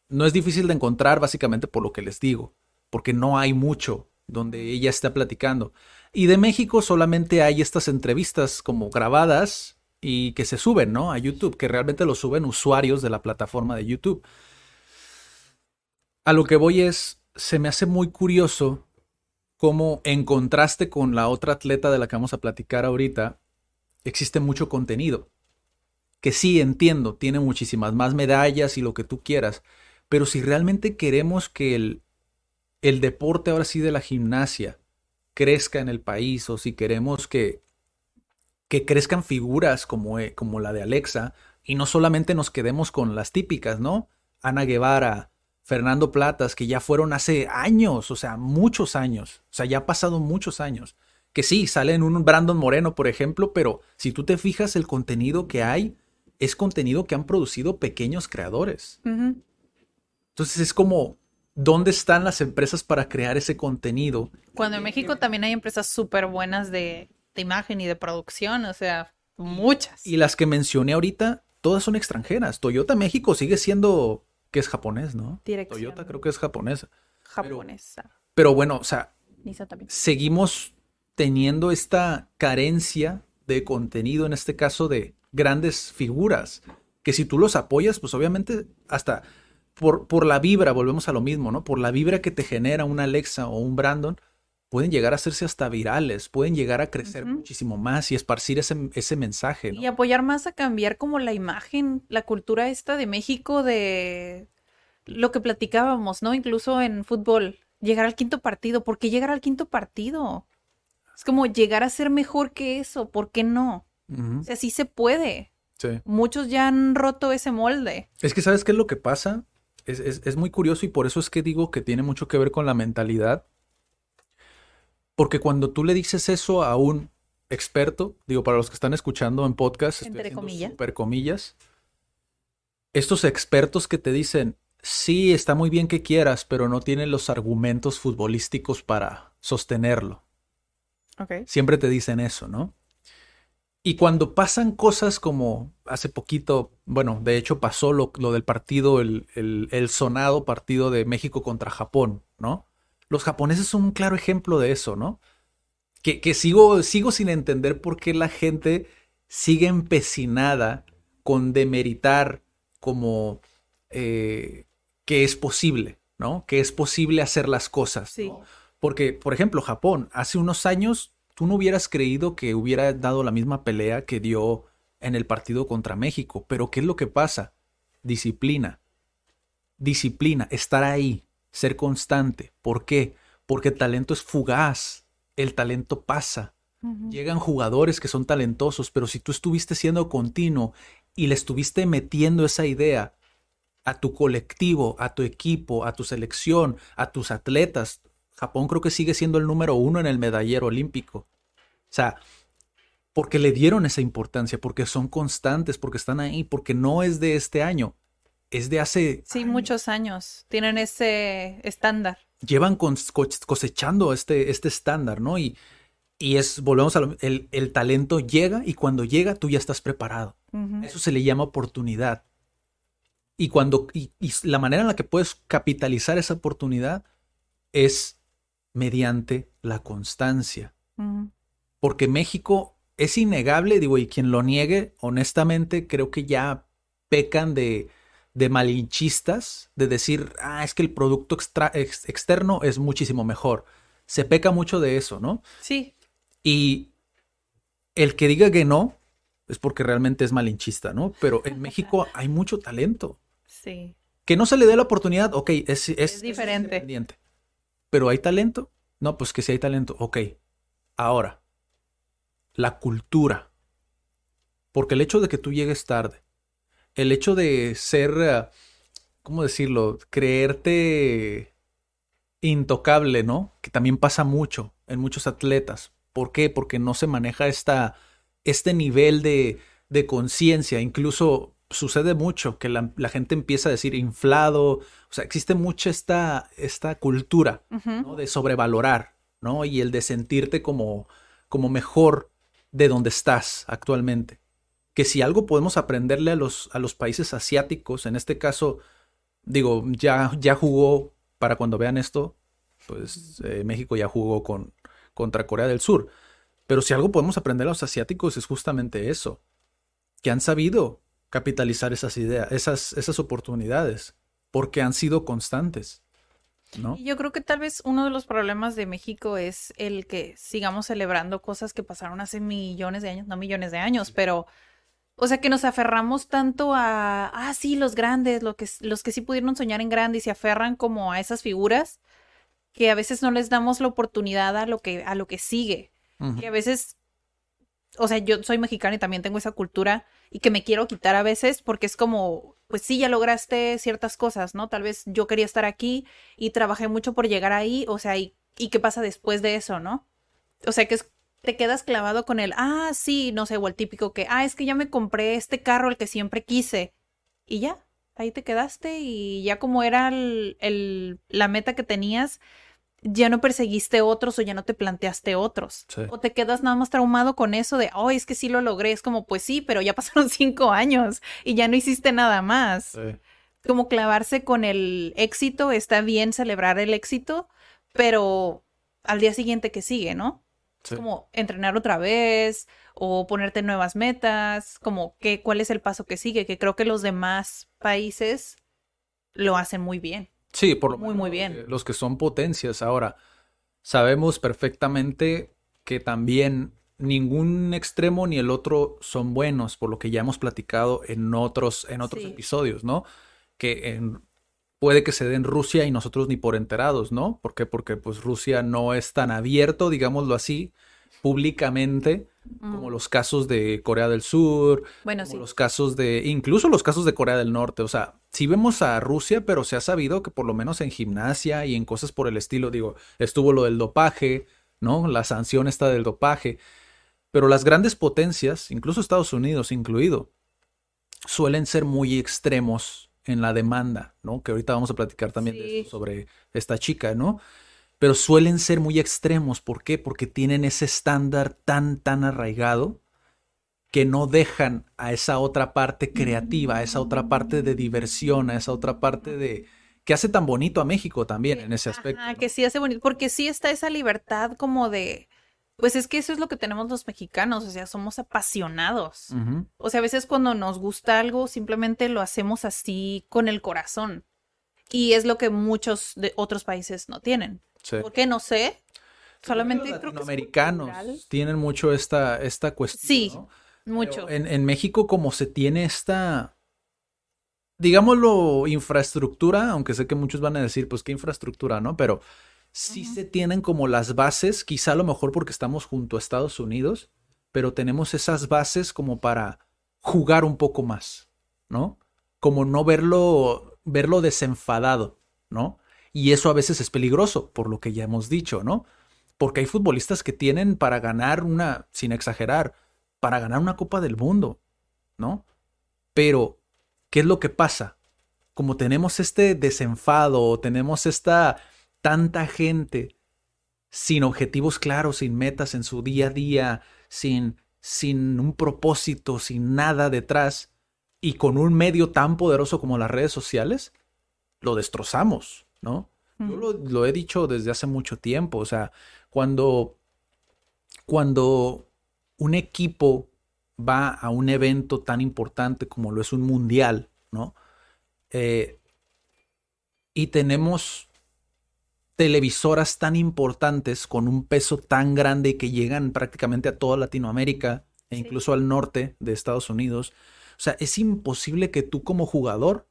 No es difícil de encontrar básicamente por lo que les digo, porque no hay mucho donde ella está platicando. Y de México solamente hay estas entrevistas como grabadas y que se suben, ¿no? A YouTube, que realmente lo suben usuarios de la plataforma de YouTube. A lo que voy es, se me hace muy curioso cómo en contraste con la otra atleta de la que vamos a platicar ahorita, existe mucho contenido. Que sí, entiendo, tiene muchísimas más medallas y lo que tú quieras, pero si realmente queremos que el, el deporte ahora sí de la gimnasia crezca en el país o si queremos que que crezcan figuras como, eh, como la de Alexa y no solamente nos quedemos con las típicas, ¿no? Ana Guevara, Fernando Platas, que ya fueron hace años, o sea, muchos años, o sea, ya ha pasado muchos años. Que sí, salen un Brandon Moreno, por ejemplo, pero si tú te fijas el contenido que hay, es contenido que han producido pequeños creadores. Entonces es como, ¿dónde están las empresas para crear ese contenido? Cuando en México también hay empresas súper buenas de de imagen y de producción, o sea, muchas. Y las que mencioné ahorita, todas son extranjeras. Toyota México sigue siendo que es japonés, ¿no? Toyota creo que es japonesa. Japonesa. Pero, bueno, o sea, seguimos teniendo esta carencia de contenido, en este caso de grandes figuras, que si tú los apoyas, pues obviamente hasta por, por la vibra, volvemos a lo mismo, ¿no? Por la vibra que te genera una Alexa o un Brandon, pueden llegar a hacerse hasta virales, pueden llegar a crecer muchísimo más y esparcir ese, ese mensaje. Y apoyar más a cambiar como la imagen, la cultura esta de México de lo que platicábamos, ¿no? Incluso en fútbol, llegar al quinto partido. ¿Por qué llegar al quinto partido? Es como llegar a ser mejor que eso, ¿por qué no? O sea, sí se puede. Sí. Muchos ya han roto ese molde. Es que, ¿sabes qué es lo que pasa? Es, es muy curioso y por eso es que digo que tiene mucho que ver con la mentalidad porque cuando tú le dices eso a un experto, digo, para los que están escuchando en podcast, entre comillas. Super comillas, estos expertos que te dicen, sí, está muy bien que quieras, pero no tienen los argumentos futbolísticos para sostenerlo. Okay. Siempre te dicen eso, ¿no? Y cuando pasan cosas como hace poquito, bueno, de hecho pasó lo, del partido, el, el, sonado partido de México contra Japón, ¿no? Los japoneses son un claro ejemplo de eso, ¿no? Que, sigo, sigo sin entender por qué la gente sigue empecinada con demeritar como eh, que es posible, ¿no? Que es posible hacer las cosas. Sí. Porque, por ejemplo, Japón hace unos años tú no hubieras creído que hubiera dado la misma pelea que dio en el partido contra México. Pero ¿qué es lo que pasa? Disciplina. Disciplina, estar ahí, ser constante. ¿Por qué? Porque el talento es fugaz, el talento pasa. Llegan jugadores que son talentosos, pero si tú estuviste siendo continuo y le estuviste metiendo esa idea a tu colectivo, a tu equipo, a tu selección, a tus atletas, Japón creo que sigue siendo el número uno en el medallero olímpico. O sea, porque le dieron esa importancia, porque son constantes, porque están ahí, porque no es de este año, es de hace... Sí, muchos años. Tienen ese estándar. Llevan cosechando este, este estándar, ¿no? Y, y es, volvemos a lo, el, el, talento llega y cuando llega tú ya estás preparado. Eso se le llama oportunidad. Y cuando, y, y, la manera en la que puedes capitalizar esa oportunidad es mediante la constancia. Porque México es innegable, digo, y quien lo niegue, honestamente, creo que ya pecan de, de malinchistas, de decir, ah, es que el producto extra, ex, externo es muchísimo mejor. Se peca mucho de eso, ¿no? Sí. Y el que diga que no es porque realmente es malinchista, ¿no? Pero en México hay mucho talento. Sí. Que no se le dé la oportunidad, ok, es, es, es diferente. Es Pero hay talento. No, pues que sí hay talento, ok. Ahora, la cultura. Porque el hecho de que tú llegues tarde, el hecho de ser, ¿cómo decirlo? Creerte intocable, ¿no? Que también pasa mucho en muchos atletas. ¿Por qué? Porque no se maneja esta, este nivel de, de conciencia. Incluso sucede mucho que la, la, gente empieza a decir inflado. O sea, existe mucha esta, esta cultura uh -huh. ¿no? de sobrevalorar, ¿no? Y el de sentirte como, como mejor de donde estás actualmente. Que si algo podemos aprenderle a los, a los países asiáticos, en este caso, digo, ya, ya jugó, para cuando vean esto, pues eh, México ya jugó con, contra Corea del Sur. Pero si algo podemos aprender a los asiáticos es justamente eso, que han sabido capitalizar esas ideas, esas, esas oportunidades, porque han sido constantes. ¿no? Yo creo que tal vez uno de los problemas de México es el que sigamos celebrando cosas que pasaron hace millones de años, no millones de años, pero, o sea, que nos aferramos tanto a, ah, sí, los grandes, lo que, los que sí pudieron soñar en grande y se aferran como a esas figuras, que a veces no les damos la oportunidad a lo que, a lo que sigue. Uh -huh. Que a veces, o sea, yo soy mexicana y también tengo esa cultura y que me quiero quitar a veces porque es como, pues sí, ya lograste ciertas cosas, ¿no? Tal vez yo quería estar aquí y trabajé mucho por llegar ahí, o sea, ¿y, y qué pasa después de eso, no? O sea, que es, te quedas clavado con el, ah, sí, no sé, o el típico que, ah, es que ya me compré este carro, el que siempre quise, y ya, ahí te quedaste y ya como era el, el, la meta que tenías, ya no perseguiste otros o ya no te planteaste otros. Sí. O te quedas nada más traumado con eso de, oh, es que sí lo logré. Es como, pues sí, pero ya pasaron cinco años y ya no hiciste nada más. Sí. Como clavarse con el éxito, está bien celebrar el éxito, pero al día siguiente que sigue, ¿no? Sí. Es como entrenar otra vez o ponerte nuevas metas, como que, cuál es el paso que sigue, que creo que los demás países lo hacen muy bien. Sí, por lo muy, muy bien. Los que son potencias. Ahora, sabemos perfectamente que también ningún extremo ni el otro son buenos, por lo que ya hemos platicado en otros, en otros sí. episodios, ¿no? Que en, puede que se den Rusia y nosotros ni por enterados, ¿no? ¿Por qué? Porque pues Rusia no es tan abierto, digámoslo así, públicamente como los casos de Corea del Sur, bueno, como sí. los casos de, incluso los casos de Corea del Norte, o sea, sí vemos a Rusia, pero se ha sabido que por lo menos en gimnasia y en cosas por el estilo, digo, estuvo lo del dopaje, ¿no? La sanción está del dopaje, pero las grandes potencias, incluso Estados Unidos incluido, suelen ser muy extremos en la demanda, ¿no? Que ahorita vamos a platicar también sí. de eso, sobre esta chica, ¿no? pero suelen ser muy extremos. ¿Por qué? Porque tienen ese estándar tan, tan arraigado que no dejan a esa otra parte creativa, a esa otra parte de diversión, a esa otra parte de que hace tan bonito a México también en ese aspecto. Ajá, ¿no? que sí hace bonito, porque sí está esa libertad como de, pues es que eso es lo que tenemos los mexicanos, o sea, somos apasionados. Uh -huh. O sea, a veces cuando nos gusta algo, simplemente lo hacemos así con el corazón. Y es lo que muchos de otros países no tienen. Sí. ¿Por qué? No sé. solamente Los creo que es latinoamericanos cultural. tienen mucho esta, esta cuestión. Sí, ¿no? mucho. En, en México, como se tiene esta, digámoslo, infraestructura, aunque sé que muchos van a decir, pues qué infraestructura, ¿no? Pero sí se tienen como las bases, quizá a lo mejor porque estamos junto a Estados Unidos, pero tenemos esas bases como para jugar un poco más, ¿no? Como no verlo, verlo desenfadado, ¿no? Y eso a veces es peligroso, por lo que ya hemos dicho, ¿no? Porque hay futbolistas que tienen para ganar una, sin exagerar, para ganar una Copa del Mundo, ¿no? Pero, ¿qué es lo que pasa? Como tenemos este desenfado, tenemos esta tanta gente sin objetivos claros, sin metas en su día a día, sin, sin un propósito, sin nada detrás, y con un medio tan poderoso como las redes sociales, lo destrozamos, ¿no? Yo lo he dicho desde hace mucho tiempo, o sea, cuando, cuando un equipo va a un evento tan importante como lo es un mundial, ¿no? Eh, y tenemos televisoras tan importantes con un peso tan grande que llegan prácticamente a toda Latinoamérica e Sí. incluso al norte de Estados Unidos. O sea, es imposible que tú como jugador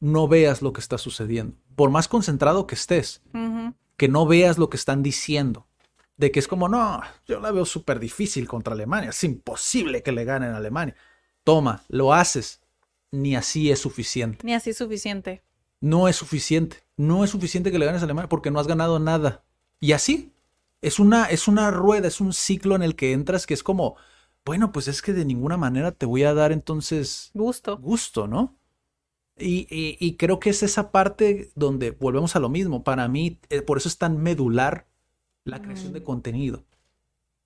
no veas lo que está sucediendo. Por más concentrado que estés, que no veas lo que están diciendo. De que es como, no, yo la veo súper difícil contra Alemania. Es imposible que le ganen a Alemania. Toma, lo haces. Ni así es suficiente. Ni así es suficiente. No es suficiente. No es suficiente que le ganes a Alemania porque no has ganado nada. Y así. Es una, es una rueda, es un ciclo en el que entras que es como, bueno, pues es que de ninguna manera te voy a dar entonces Gusto. gusto, ¿no? Y, y- y creo que es esa parte donde volvemos a lo mismo. Para mí, eh, por eso es tan medular la creación de Mm. contenido.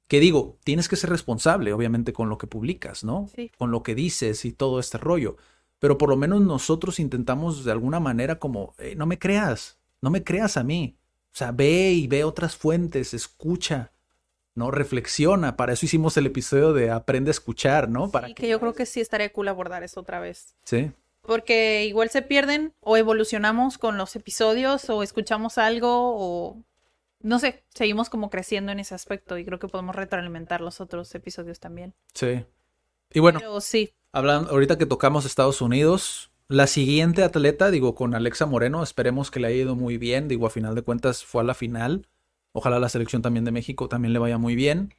Que digo, tienes que ser responsable, obviamente, con lo que publicas, ¿no? Sí. Con lo que dices y todo este rollo. Pero por lo menos nosotros intentamos de alguna manera como, "Eh, no me creas, no me creas a mí. O sea, ve y ve otras fuentes, escucha, ¿no? Reflexiona. Para eso hicimos el episodio de Aprende a escuchar, ¿no? Para que yo creo que sí estaría cool abordar eso otra vez. Sí. Porque igual se pierden o evolucionamos con los episodios o escuchamos algo o no sé, seguimos como creciendo en ese aspecto y creo que podemos retroalimentar los otros episodios también. Sí. Y bueno, Pero sí, hablando, ahorita que tocamos Estados Unidos, la siguiente atleta, digo, con Alexa Moreno, esperemos que le haya ido muy bien. Digo, a final de cuentas fue a la final. Ojalá la selección también de México también le vaya muy bien.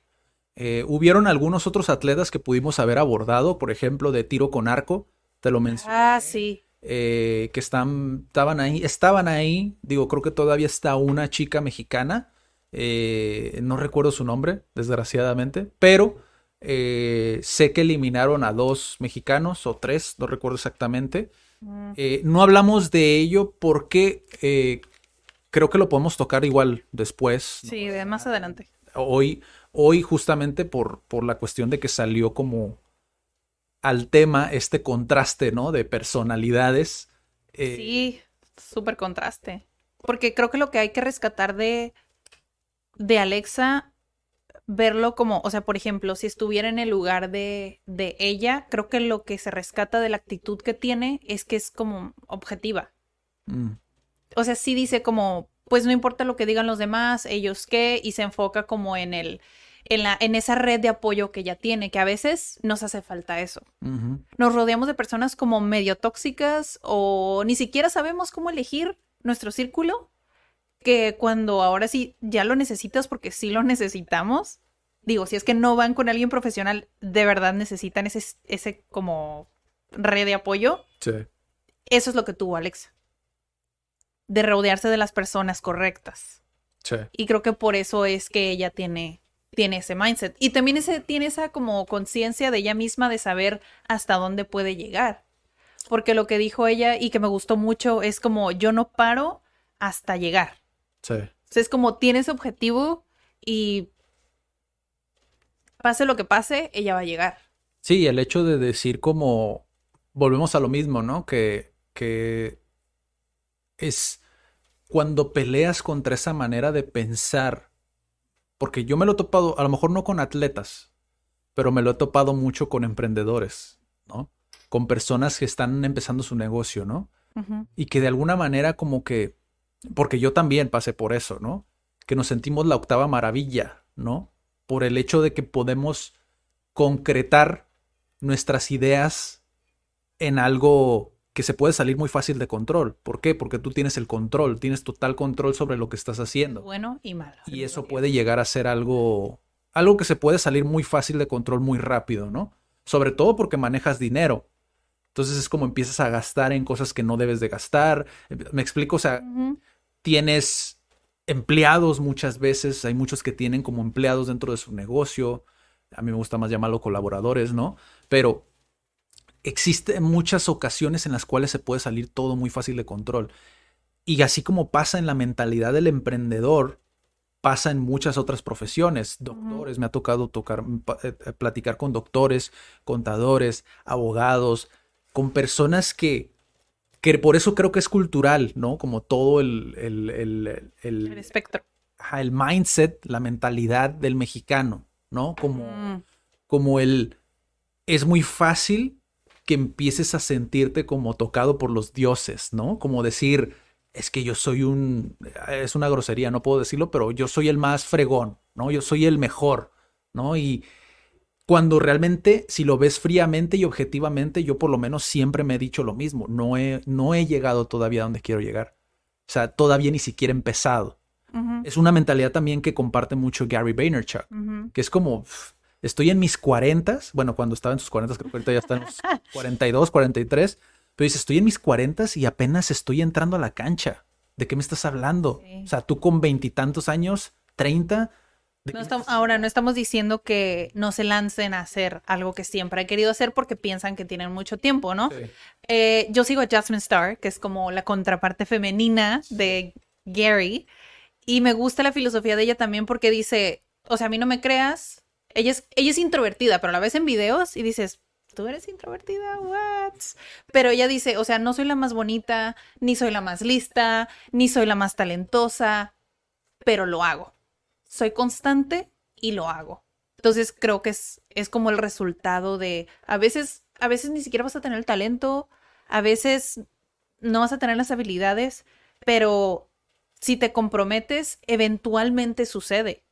Eh, hubieron algunos otros atletas que pudimos haber abordado, por ejemplo, de tiro con arco, te lo mencioné, ah, sí, eh, que están, estaban ahí, estaban ahí, digo, creo que todavía está una chica mexicana, eh, no recuerdo su nombre, desgraciadamente, pero eh, sé que eliminaron a dos mexicanos o tres, no recuerdo exactamente. Mm, Eh, no hablamos de ello porque eh, creo que lo podemos tocar igual después. sí, de más adelante. Hoy, hoy justamente por, por la cuestión de que salió como al tema este contraste, ¿no? De personalidades. Sí, súper contraste. Porque creo que lo que hay que rescatar de, de Alexa, verlo como, o sea, por ejemplo, si estuviera en el lugar de, de ella, creo que lo que se rescata de la actitud que tiene es que es como objetiva. mm, O sea, sí dice como, pues no importa lo que digan los demás, ellos qué, y se enfoca como en el, en la, en esa red de apoyo que ella tiene, que a veces nos hace falta eso. Nos rodeamos de personas como medio tóxicas o ni siquiera sabemos cómo elegir nuestro círculo, que cuando ahora sí ya lo necesitas porque sí lo necesitamos, digo, si es que no van con alguien profesional, de verdad necesitan ese, ese como red de apoyo, Sí. eso es lo que tuvo Alexa, de rodearse de las personas correctas. Sí. Y creo que por eso es que ella tiene, tiene ese mindset. Y también ese, tiene esa como conciencia de ella misma de saber hasta dónde puede llegar. Porque lo que dijo ella y que me gustó mucho es como yo no paro hasta llegar. Sí. O sea, es como tiene ese objetivo y pase lo que pase, ella va a llegar. Sí, el hecho de decir como volvemos a lo mismo, ¿no? Que, que es cuando peleas contra esa manera de pensar, porque yo me lo he topado, a lo mejor no con atletas, pero me lo he topado mucho con emprendedores, ¿no? Con personas que están empezando su negocio, ¿no? Y que de alguna manera como que, porque yo también pasé por eso, ¿no? que nos sentimos la octava maravilla, ¿no? Por el hecho de que podemos concretar nuestras ideas en algo que se puede salir muy fácil de control. ¿Por qué? Porque tú tienes el control, tienes total control sobre lo que estás haciendo. Bueno y malo. Y eso puede llegar a ser algo, algo que se puede salir muy fácil de control muy rápido, ¿no? Sobre todo porque manejas dinero. Entonces es como empiezas a gastar en cosas que no debes de gastar. Me explico, o sea, tienes empleados muchas veces, hay muchos que tienen como empleados dentro de su negocio. A mí me gusta más llamarlo colaboradores, ¿no? Pero existen muchas ocasiones en las cuales se puede salir todo muy fácil de control. Y así como pasa en la mentalidad del emprendedor, pasa en muchas otras profesiones. Doctores, me ha tocado tocar, eh, eh, platicar con doctores, contadores, abogados, con personas que, que por eso creo que es cultural, ¿no? Como todo el... El, el, el, espectro. el mindset, la mentalidad del mexicano, ¿no? Como, mm. como el... Es muy fácil que empieces a sentirte como tocado por los dioses, ¿no? Como decir, es que yo soy un, es una grosería, no puedo decirlo, pero yo soy el más fregón, ¿no? Yo soy el mejor, ¿no? Y cuando realmente, si lo ves fríamente y objetivamente, yo por lo menos siempre me he dicho lo mismo, no he, no he llegado todavía a donde quiero llegar. O sea, todavía ni siquiera he empezado. Es una mentalidad también que comparte mucho Gary Vaynerchuk, que es como, Estoy en mis 40, bueno, cuando estaba en sus 40, creo que ahorita ya está en los 42, 43, pero dice, estoy en mis 40 y apenas estoy entrando a la cancha. ¿De qué me estás hablando? O sea, tú con veintitantos años, 30. Ahora, no estamos diciendo que no se lancen a hacer algo que siempre han querido hacer porque piensan que tienen mucho tiempo, ¿no? Eh, yo sigo a Jasmine Star, que es como la contraparte femenina de Gary, y me gusta la filosofía de ella también porque dice, o sea, a mí no me creas, ella es, ella es introvertida, pero la vez en videos y dices, ¿tú eres introvertida? ¿What? Pero ella dice, o sea, no soy la más bonita, ni soy la más lista, ni soy la más talentosa, pero lo hago. Soy constante y lo hago. Entonces creo que es, es como el resultado de, a veces, a veces ni siquiera vas a tener el talento, a veces no vas a tener las habilidades, pero si te comprometes, eventualmente sucede.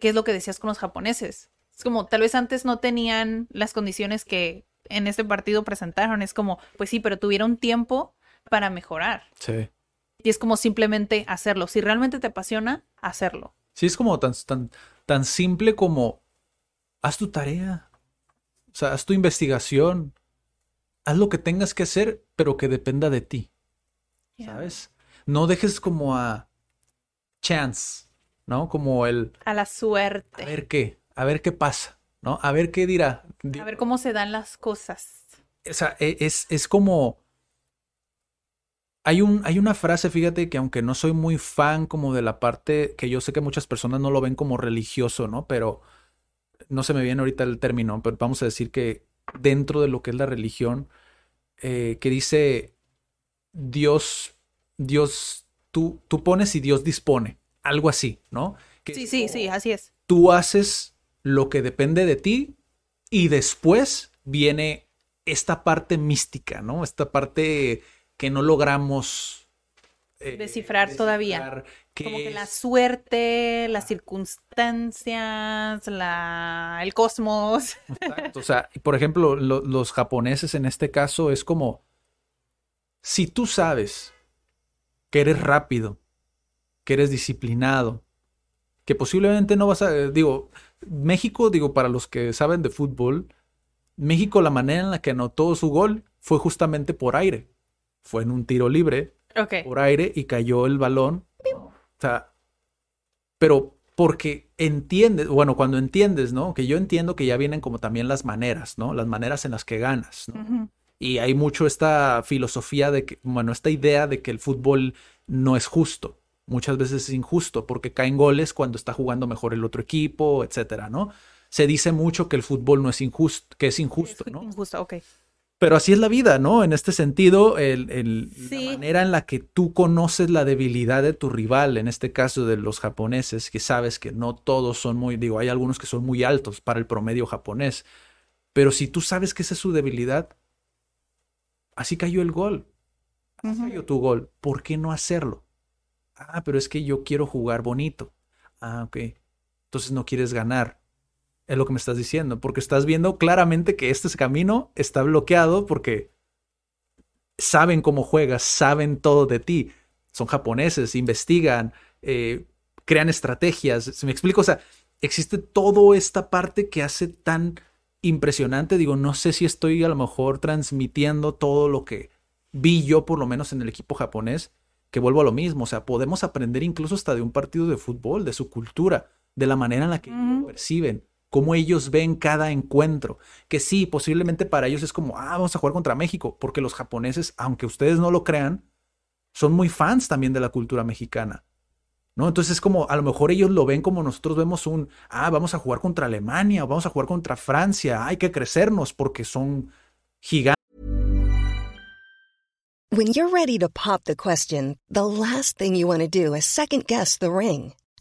¿Qué es lo que decías con los japoneses? Es como, tal vez antes no tenían las condiciones que en este partido presentaron. Es como, pues sí, pero tuvieron tiempo para mejorar. Sí. Y es como simplemente hacerlo. Si realmente te apasiona, hacerlo. Sí, es como tan, tan, tan simple como haz tu tarea. O sea, haz tu investigación. Haz lo que tengas que hacer, pero que dependa de ti. ¿Sabes? No dejes como a chance, ¿no? Como el... A la suerte. A ver qué a ver qué pasa, ¿no? A ver qué dirá. A ver cómo se dan las cosas. O sea, e, es, es como... Hay, un, hay una frase, fíjate, que aunque no soy muy fan como de la parte, que yo sé que muchas personas no lo ven como religioso, ¿no? Pero no se me viene ahorita el término, pero vamos a decir que dentro de lo que es la religión, eh, que dice Dios, Dios, tú, tú pones y Dios dispone, algo así, ¿no? sí, sí, sí, así es. Tú haces lo que depende de ti y después viene esta parte mística, ¿no? Esta parte que no logramos eh, descifrar, todavía. Como que la suerte, las circunstancias, la... el cosmos. O sea, por ejemplo, los japoneses en este caso es como, si tú sabes que eres rápido, que eres disciplinado, que posiblemente no vas a, digo, México, digo, para los que saben de fútbol, México la manera en la que anotó su gol fue justamente por aire. Fue en un tiro libre, por aire, y cayó el balón. O sea, pero porque entiendes, bueno, cuando entiendes, ¿no? Que yo entiendo que ya vienen como también las maneras, ¿no? Las maneras en las que ganas, ¿no? Y hay mucho esta filosofía de que, bueno, esta idea de que el fútbol no es justo muchas veces es injusto porque caen goles cuando está jugando mejor el otro equipo, etcétera, ¿no? Se dice mucho que el fútbol no es injusto, que es injusto, ¿no? Injusto, ok. Pero así es la vida, ¿no? En este sentido, el, la manera en la que tú conoces la debilidad de tu rival, en este caso de los japoneses, que sabes que no todos son muy, digo, hay algunos que son muy altos para el promedio japonés, pero si tú sabes que esa es su debilidad, así cayó el gol, así cayó tu gol, ¿por qué no hacerlo? ah, pero es que yo quiero jugar bonito. Ah, ok. Entonces no quieres ganar. Es lo que me estás diciendo, porque estás viendo claramente que este camino está bloqueado porque saben cómo juegas, saben todo de ti. Son japoneses, investigan, eh, crean estrategias. ¿Se me explico? O sea, existe toda esta parte que hace tan impresionante. Digo, no sé si estoy a lo mejor transmitiendo todo lo que vi yo, por lo menos en el equipo japonés, que vuelvo a lo mismo. O sea, podemos aprender incluso hasta de un partido de fútbol, de su cultura, de la manera en la que lo perciben, cómo ellos ven cada encuentro. Que sí, posiblemente para ellos es como, ah, vamos a jugar contra México, porque los japoneses, aunque ustedes no lo crean, son muy fans también de la cultura mexicana. ¿No? Entonces es como, a lo mejor ellos lo ven como nosotros vemos un, ah, vamos a jugar contra Alemania, o vamos a jugar contra Francia, hay que crecernos porque son gigantes. When you're ready to pop the question, the last thing you want to do is second guess the ring.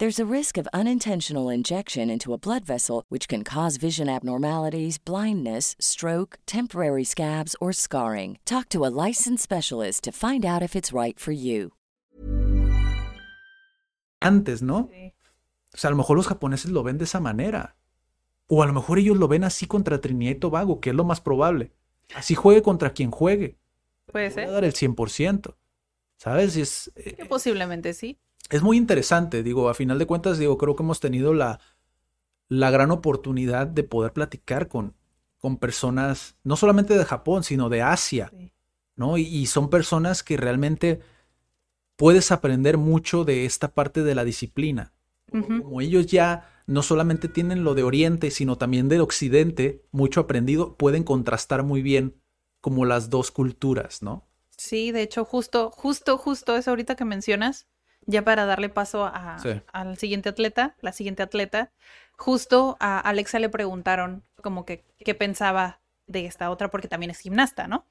There's a risk of unintentional injection into a blood vessel, which can cause vision abnormalities, blindness, stroke, temporary scabs, or scarring. Talk to a licensed specialist to find out if it's right for you. Antes, ¿no? O sea, a lo mejor los japoneses lo ven de esa manera. O a lo mejor ellos lo ven así contra Trinidad y Tobago, que es lo más probable. Así juegue contra quien juegue. Puede Voy a ser. dar el 100%. ¿Sabes? Es, eh, Que posiblemente sí. Es muy interesante, digo, a final de cuentas, digo, creo que hemos tenido la, la gran oportunidad de poder platicar con, con personas, no solamente de Japón, sino de Asia, Sí. ¿no? Y, y son personas que realmente puedes aprender mucho de esta parte de la disciplina. Como ellos ya no solamente tienen lo de Oriente, sino también del Occidente, mucho aprendido, pueden contrastar muy bien como las dos culturas, ¿no? Sí, de hecho, justo, justo, justo eso ahorita que mencionas, ya para darle paso a- Sí. al siguiente atleta, la siguiente atleta, justo a Alexa le preguntaron como que qué pensaba de esta otra, porque también es gimnasta, ¿no?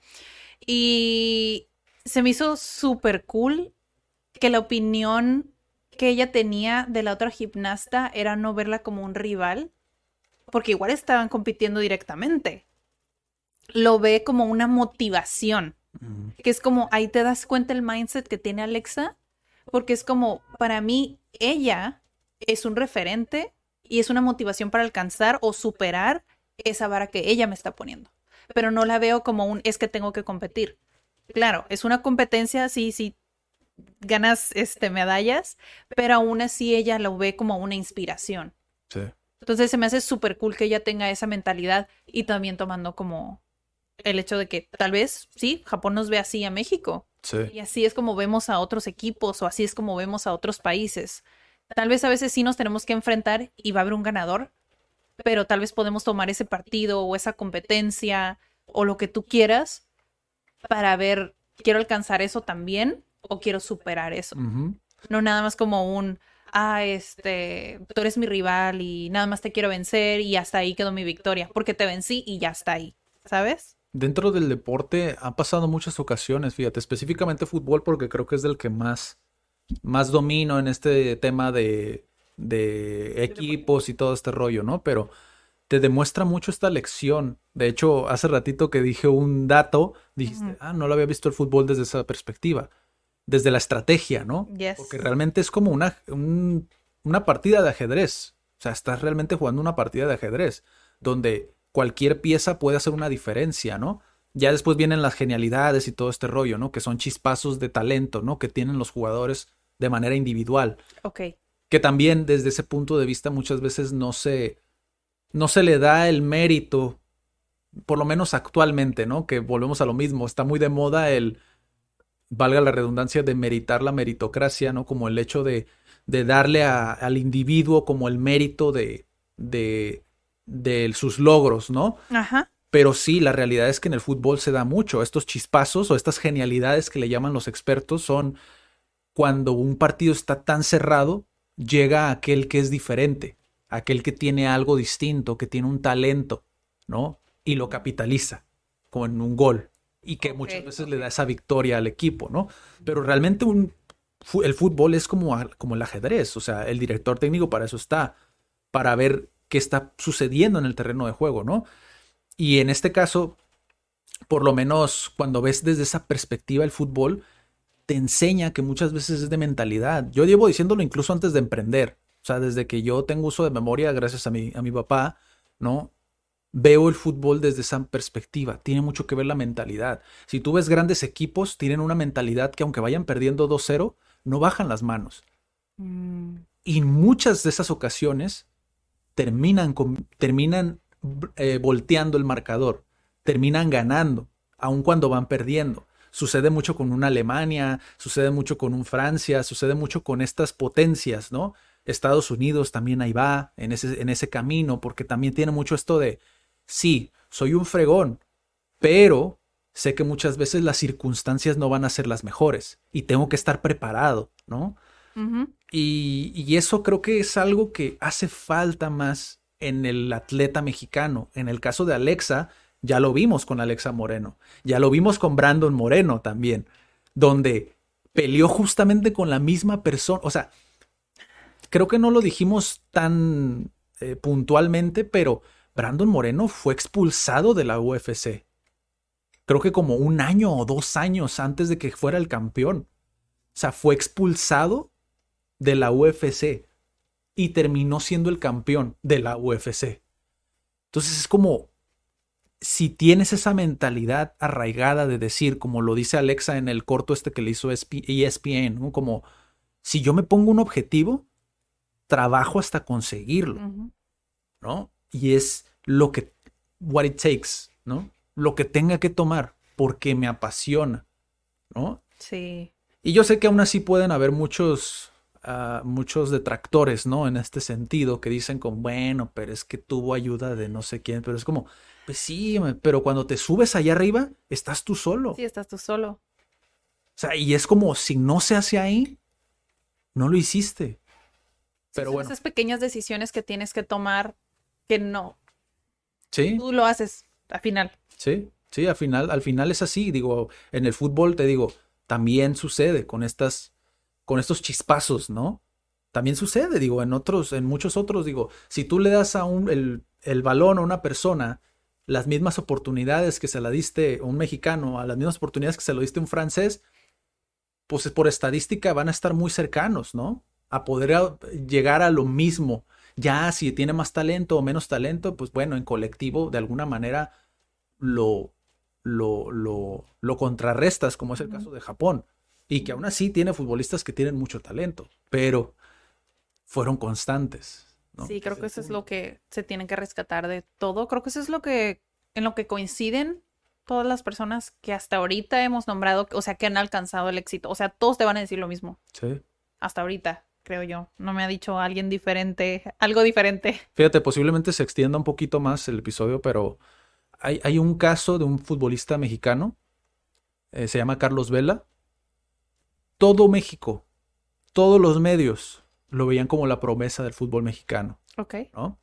Y se me hizo súper cool que la opinión que ella tenía de la otra gimnasta era no verla como un rival, porque igual estaban compitiendo directamente. Lo ve como una motivación que es como ahí te das cuenta el mindset que tiene Alexa, porque es como para mí ella es un referente y es una motivación para alcanzar o superar esa vara que ella me está poniendo. Pero no la veo como un es que tengo que competir. Claro, es una competencia, sí, sí, ganas este, medallas, pero aún así ella lo ve como una inspiración. Sí. Entonces se me hace súper cool que ella tenga esa mentalidad y también tomando como el hecho de que tal vez, sí, Japón nos ve así a México. Sí. Y así es como vemos a otros equipos o así es como vemos a otros países. Tal vez a veces sí nos tenemos que enfrentar y va a haber un ganador, pero tal vez podemos tomar ese partido o esa competencia o lo que tú quieras para ver, quiero alcanzar eso también o quiero superar eso. No nada más como un, ah, este, tú eres mi rival y nada más te quiero vencer y hasta ahí quedó mi victoria, porque te vencí y ya está ahí, ¿sabes? Dentro del deporte han pasado muchas ocasiones, fíjate, específicamente fútbol porque creo que es del que más, más domino en este tema de, de equipos y todo este rollo, ¿no? Pero te demuestra mucho esta lección. De hecho, hace ratito que dije un dato, dijiste, ah, no lo había visto el fútbol desde esa perspectiva, desde la estrategia, ¿no? Yes. Porque realmente es como una, un- una partida de ajedrez. O sea, estás realmente jugando una partida de ajedrez, donde cualquier pieza puede hacer una diferencia, ¿no? Ya después vienen las genialidades y todo este rollo, ¿no? Que son chispazos de talento, ¿no? Que tienen los jugadores de manera individual. Ok. Que también desde ese punto de vista muchas veces no se, no se le da el mérito, por lo menos actualmente, ¿no? Que volvemos a lo mismo, está muy de moda el, valga la redundancia, de meritar la meritocracia, ¿no? Como el hecho de, de darle a, al individuo como el mérito de, de, de sus logros, ¿no? Ajá. Pero sí, la realidad es que en el fútbol se da mucho. Estos chispazos o estas genialidades que le llaman los expertos son cuando un partido está tan cerrado, llega aquel que es diferente, aquel que tiene algo distinto, que tiene un talento, ¿no? Y lo capitaliza con un gol y que muchas veces le da esa victoria al equipo, ¿no? Pero realmente un, el fútbol es como, como el ajedrez, o sea, el director técnico para eso está, para ver qué está sucediendo en el terreno de juego, ¿no? Y en este caso, por lo menos cuando ves desde esa perspectiva el fútbol, te enseña que muchas veces es de mentalidad. Yo llevo diciéndolo incluso antes de emprender. O sea, desde que yo tengo uso de memoria, gracias a mi, a mi papá, ¿no? Veo el fútbol desde esa perspectiva. Tiene mucho que ver la mentalidad. Si tú ves grandes equipos, tienen una mentalidad que aunque vayan perdiendo 2-0, no bajan las manos. Mm, Y en muchas de esas ocasiones terminan, con- terminan eh, volteando el marcador, terminan ganando, aun cuando van perdiendo. Sucede mucho con una Alemania, sucede mucho con un Francia, sucede mucho con estas potencias, ¿no? Estados Unidos también ahí va, en ese, en ese camino, porque también tiene mucho esto de, sí, soy un fregón, pero sé que muchas veces las circunstancias no van a ser las mejores y tengo que estar preparado, ¿no? Y, eso creo que es algo que hace falta más en el atleta mexicano. En el caso de Alexa, ya lo vimos con Alexa Moreno, ya lo vimos con Brandon Moreno también, donde peleó justamente con la misma persona. O sea, creo que no lo dijimos tan eh, puntualmente, pero Brandon Moreno fue expulsado de la UFC. Creo que como un año o dos años antes de que fuera el campeón. O sea, fue expulsado de la UFC y terminó siendo el campeón de la UFC. Entonces es como si tienes esa mentalidad arraigada de decir, como lo dice Alexa en el corto este que le hizo ESPN, ¿no? como si yo me pongo un objetivo, trabajo hasta conseguirlo. ¿no? Y es lo que, what it takes, ¿no? Lo que tenga que tomar porque me apasiona, ¿no? Sí. Y yo sé que aún así pueden haber muchos, muchos detractores, ¿no? En este sentido, que dicen como, bueno, pero es que tuvo ayuda de no sé quién, pero es como, pues sí, pero cuando te subes allá arriba, estás tú solo. Sí, estás tú solo. O sea, y es como, si no se hace ahí, no lo hiciste. Pero Son bueno, Esas pequeñas decisiones que tienes que tomar que no, sí, tú lo haces al final. sí, sí, al final, al final es así. Digo, en el fútbol te digo, también sucede con estas, con estos chispazos, ¿no? También sucede, digo, en otros, en muchos otros, digo, si tú le das a un, el, el balón a una persona las mismas oportunidades que se la diste a un mexicano, a las mismas oportunidades que se lo diste a un francés, pues por estadística van a estar muy cercanos, ¿no? A poder a- llegar a lo mismo. Ya si tiene más talento o menos talento, pues bueno, en colectivo de alguna manera lo, lo, lo, lo contrarrestas, como es el caso de Japón. Y que aún así tiene futbolistas que tienen mucho talento, pero fueron constantes. ¿no? Sí, creo que eso es lo que se tiene que rescatar de todo. Creo que eso es lo que, en lo que coinciden todas las personas que hasta ahorita hemos nombrado, o sea, que han alcanzado el éxito. O sea, todos te van a decir lo mismo. Sí. Hasta ahorita, creo yo. No me ha dicho alguien diferente, algo diferente. Fíjate, posiblemente se extienda un poquito más el episodio, pero hay, hay un caso de un futbolista mexicano, eh, se llama Carlos Vela. Todo México, todos los medios lo veían como la promesa del fútbol mexicano, Ok. ¿no?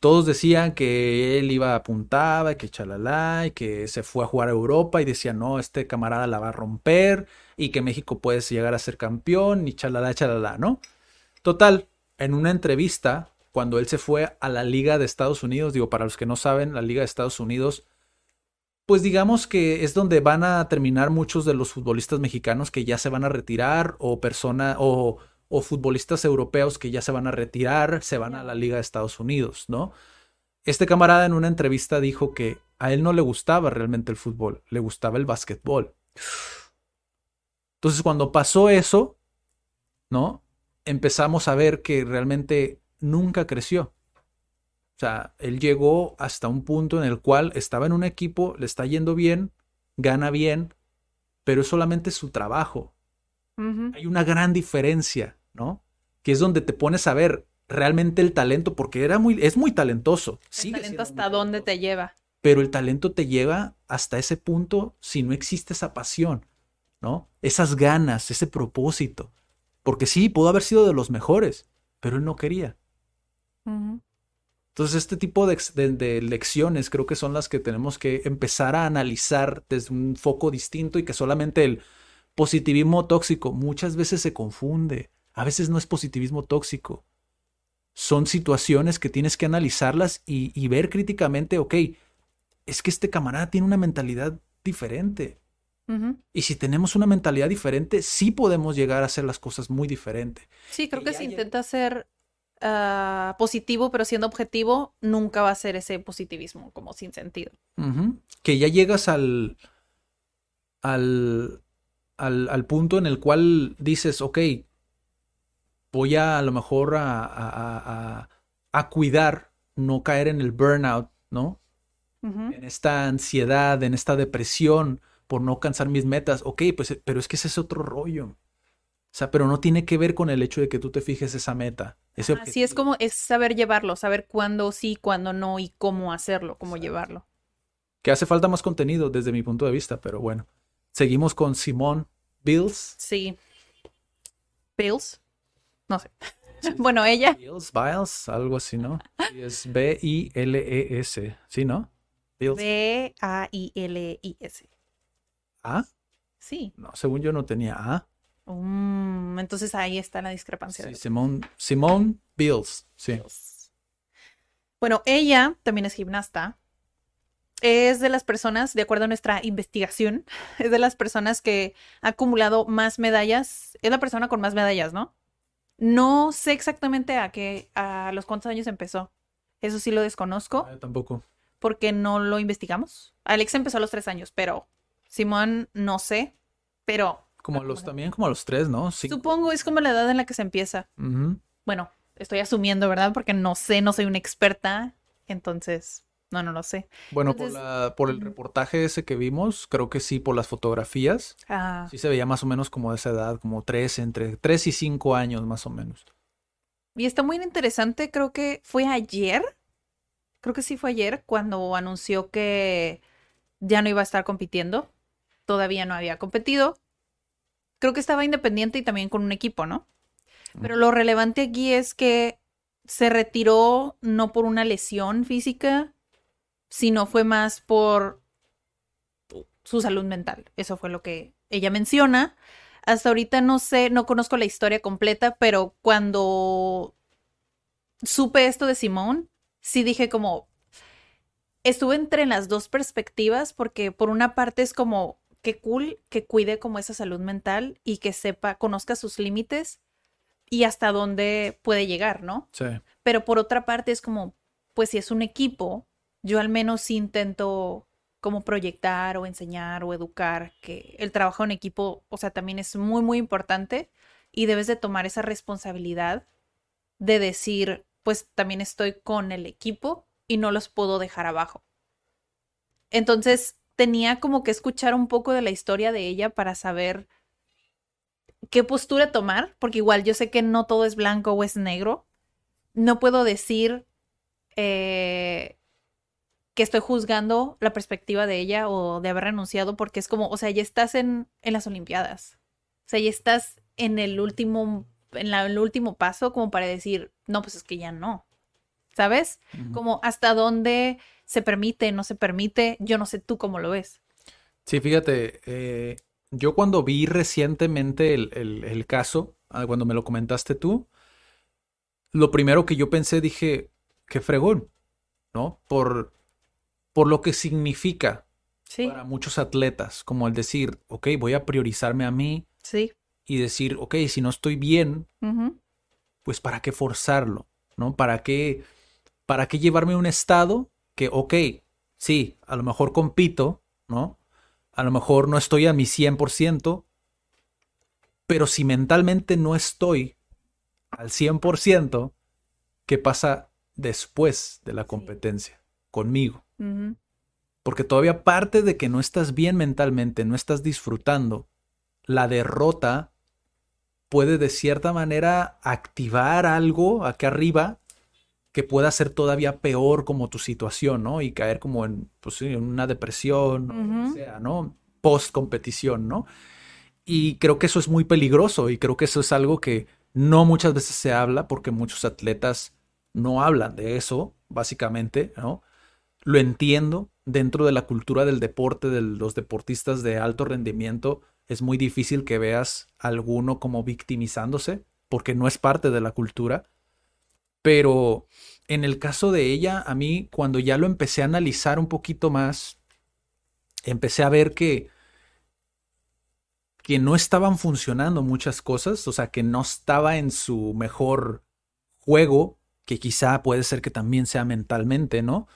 Todos decían que él iba apuntaba, y que chalala, y que se fue a jugar a Europa, y decían, no, este camarada la va a romper, y que México puede llegar a ser campeón, y chalala, chalala, ¿no? Total, en una entrevista, cuando él se fue a la Liga de Estados Unidos, digo, para los que no saben, la Liga de Estados Unidos, pues digamos que es donde van a terminar muchos de los futbolistas mexicanos que ya se van a retirar o persona o, o futbolistas europeos que ya se van a retirar, se van a la Liga de Estados Unidos, ¿no? Este camarada en una entrevista dijo que a él no le gustaba realmente el fútbol, le gustaba el básquetbol. Entonces cuando pasó eso, ¿no? Empezamos a ver que realmente nunca creció. O sea, él llegó hasta un punto en el cual estaba en un equipo, le está yendo bien, gana bien, pero es solamente su trabajo. Hay una gran diferencia, ¿no? Que es donde te pones a ver realmente el talento, porque era muy, es muy talentoso. El talento hasta dónde te lleva. Pero el talento te lleva hasta ese punto si no existe esa pasión, ¿no? Esas ganas, ese propósito. Porque sí, pudo haber sido de los mejores, pero él no quería. Entonces, este tipo de, de, lecciones creo que son las que tenemos que empezar a analizar desde un foco distinto y que solamente el positivismo tóxico muchas veces se confunde. A veces no es positivismo tóxico. Son situaciones que tienes que analizarlas y, ver críticamente, ok, es que este camarada tiene una mentalidad diferente. Y si tenemos una mentalidad diferente, sí podemos llegar a hacer las cosas muy diferente. Sí, creo que, que si intenta ser uh, positivo, pero siendo objetivo, nunca va a ser ese positivismo como sin sentido. Que ya llegas al, al, al, al, punto en el cual dices, ok, voy a a lo mejor a, a, a, cuidar, no caer en el burnout, ¿no? En esta ansiedad, en esta depresión por no alcanzar mis metas. Ok, pues, pero es que ese es otro rollo. O sea, pero no tiene que ver con el hecho de que tú te fijes esa meta. Así es como es saber llevarlo, saber cuándo sí, cuándo no y cómo hacerlo, cómo llevarlo. Que hace falta más contenido desde mi punto de vista, pero bueno. Seguimos con Simón Bills. Sí. Bills. No sé. bueno, ella. Bills, Biles, algo así, ¿no? es B-I-L-E-S. ¿Sí, no? B-A-I-L-I-S. ¿A? Sí. No, según yo no tenía A. Mm, entonces ahí está la discrepancia. Sí, Simón, Simón Bills, sí. Bueno, ella también es gimnasta. Es de las personas, de acuerdo a nuestra investigación, es de las personas que ha acumulado más medallas. Es la persona con más medallas, ¿no? No sé exactamente a qué, a los cuántos años empezó. Eso sí lo desconozco. Ah, tampoco. Porque no lo investigamos. Alex empezó a los tres años, pero Simón no sé. Pero como a los también, como a los tres, ¿no? Supongo, es como la edad en la que se empieza. Bueno, estoy asumiendo, ¿verdad? Porque no sé, no soy una experta, entonces, no, no lo sé. Bueno, por, la, por el reportaje ese que vimos, creo que sí, por las fotografías, ah. sí se veía más o menos como de esa edad, como tres, entre tres y cinco años más o menos. Y está muy interesante, creo que fue ayer, creo que sí fue ayer, cuando anunció que ya no iba a estar compitiendo, todavía no había competido, creo que estaba independiente y también con un equipo, ¿no? Pero lo relevante aquí es que se retiró no por una lesión física, sino fue más por su salud mental. Eso fue lo que ella menciona. Hasta ahorita no sé, no conozco la historia completa, pero cuando supe esto de Simón, sí dije como, estuve entre las dos perspectivas, porque por una parte es como, qué cool que cuide como esa salud mental y que sepa, conozca sus límites y hasta dónde puede llegar, ¿no? Sí. Pero por otra parte es como, pues si es un equipo, yo al menos intento como proyectar o enseñar o educar que el trabajo en equipo, o sea, también es muy, muy importante y debes de tomar esa responsabilidad de decir, pues también estoy con el equipo y no los puedo dejar abajo. Entonces, tenía como que escuchar un poco de la historia de ella para saber qué postura tomar, porque igual yo sé que no todo es blanco o es negro. No puedo decir eh, que estoy juzgando la perspectiva de ella o de haber renunciado, porque es como, o sea, ya estás en, en las Olimpiadas. O sea, ya estás en el último, en el último paso como para decir, no, pues es que ya no. ¿Sabes? Como hasta dónde se permite, no se permite, yo no sé tú cómo lo ves. Sí, fíjate, eh, yo cuando vi recientemente el, caso, ah, cuando me lo comentaste tú, lo primero que yo pensé, dije, qué fregón, ¿no? Por, por lo que significa para muchos atletas, como el decir, ok, voy a priorizarme a mí. Sí. y decir, ok, si no estoy bien, pues ¿para qué forzarlo? ¿No? ¿Para qué, para qué llevarme a un estado que, ok, sí, a lo mejor compito, ¿no? A lo mejor no estoy a mi 100%, pero si mentalmente no estoy al 100%, ¿qué pasa después de la competencia conmigo? Porque todavía parte de que no estás bien mentalmente, no estás disfrutando, la derrota puede de cierta manera activar algo aquí arriba que pueda ser todavía peor como tu situación, ¿no? Y caer como en, pues, en una depresión, o lo Ujú. que sea, ¿no? Post competición, ¿no? Y creo que eso es muy peligroso y creo que eso es algo que no muchas veces se habla porque muchos atletas no hablan de eso, básicamente, ¿no? Lo entiendo, dentro de la cultura del deporte, de los deportistas de alto rendimiento, es muy difícil que veas a alguno como victimizándose, porque no es parte de la cultura. Pero en el caso de ella, a mí, cuando ya lo empecé a analizar un poquito más, empecé a ver que, que no estaban funcionando muchas cosas, o sea, que no estaba en su mejor juego, que quizá puede ser que también sea mentalmente, ¿no?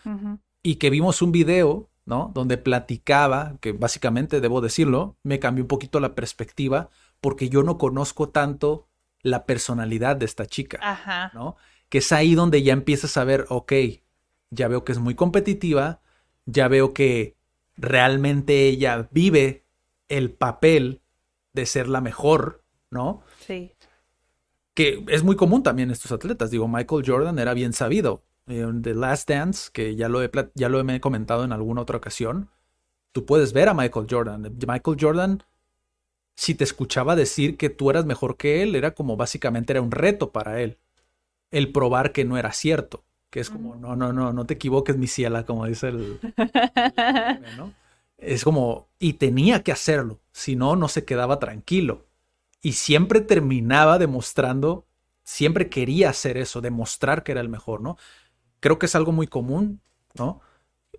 Y que vimos un video, ¿no? Donde platicaba, que básicamente, debo decirlo, me cambió un poquito la perspectiva porque yo no conozco tanto la personalidad de esta chica, Ajá. ¿no? Que es ahí donde ya empiezas a ver, ok, ya veo que es muy competitiva, ya veo que realmente ella vive el papel de ser la mejor, ¿no? Sí. que es muy común también en estos atletas. Digo, Michael Jordan era bien sabido. En The Last Dance, que ya lo, he, ya lo he comentado en alguna otra ocasión, tú puedes ver a Michael Jordan. Michael Jordan, si te escuchaba decir que tú eras mejor que él, era como básicamente era un reto para él. El probar que no era cierto. Que es como, no, no, no, no te equivoques, mi ciela, como dice el, el- ¿no? Es como, y tenía que hacerlo, si no, no se quedaba tranquilo. Y siempre terminaba demostrando, siempre quería hacer eso, demostrar que era el mejor, ¿no? Creo que es algo muy común, ¿no?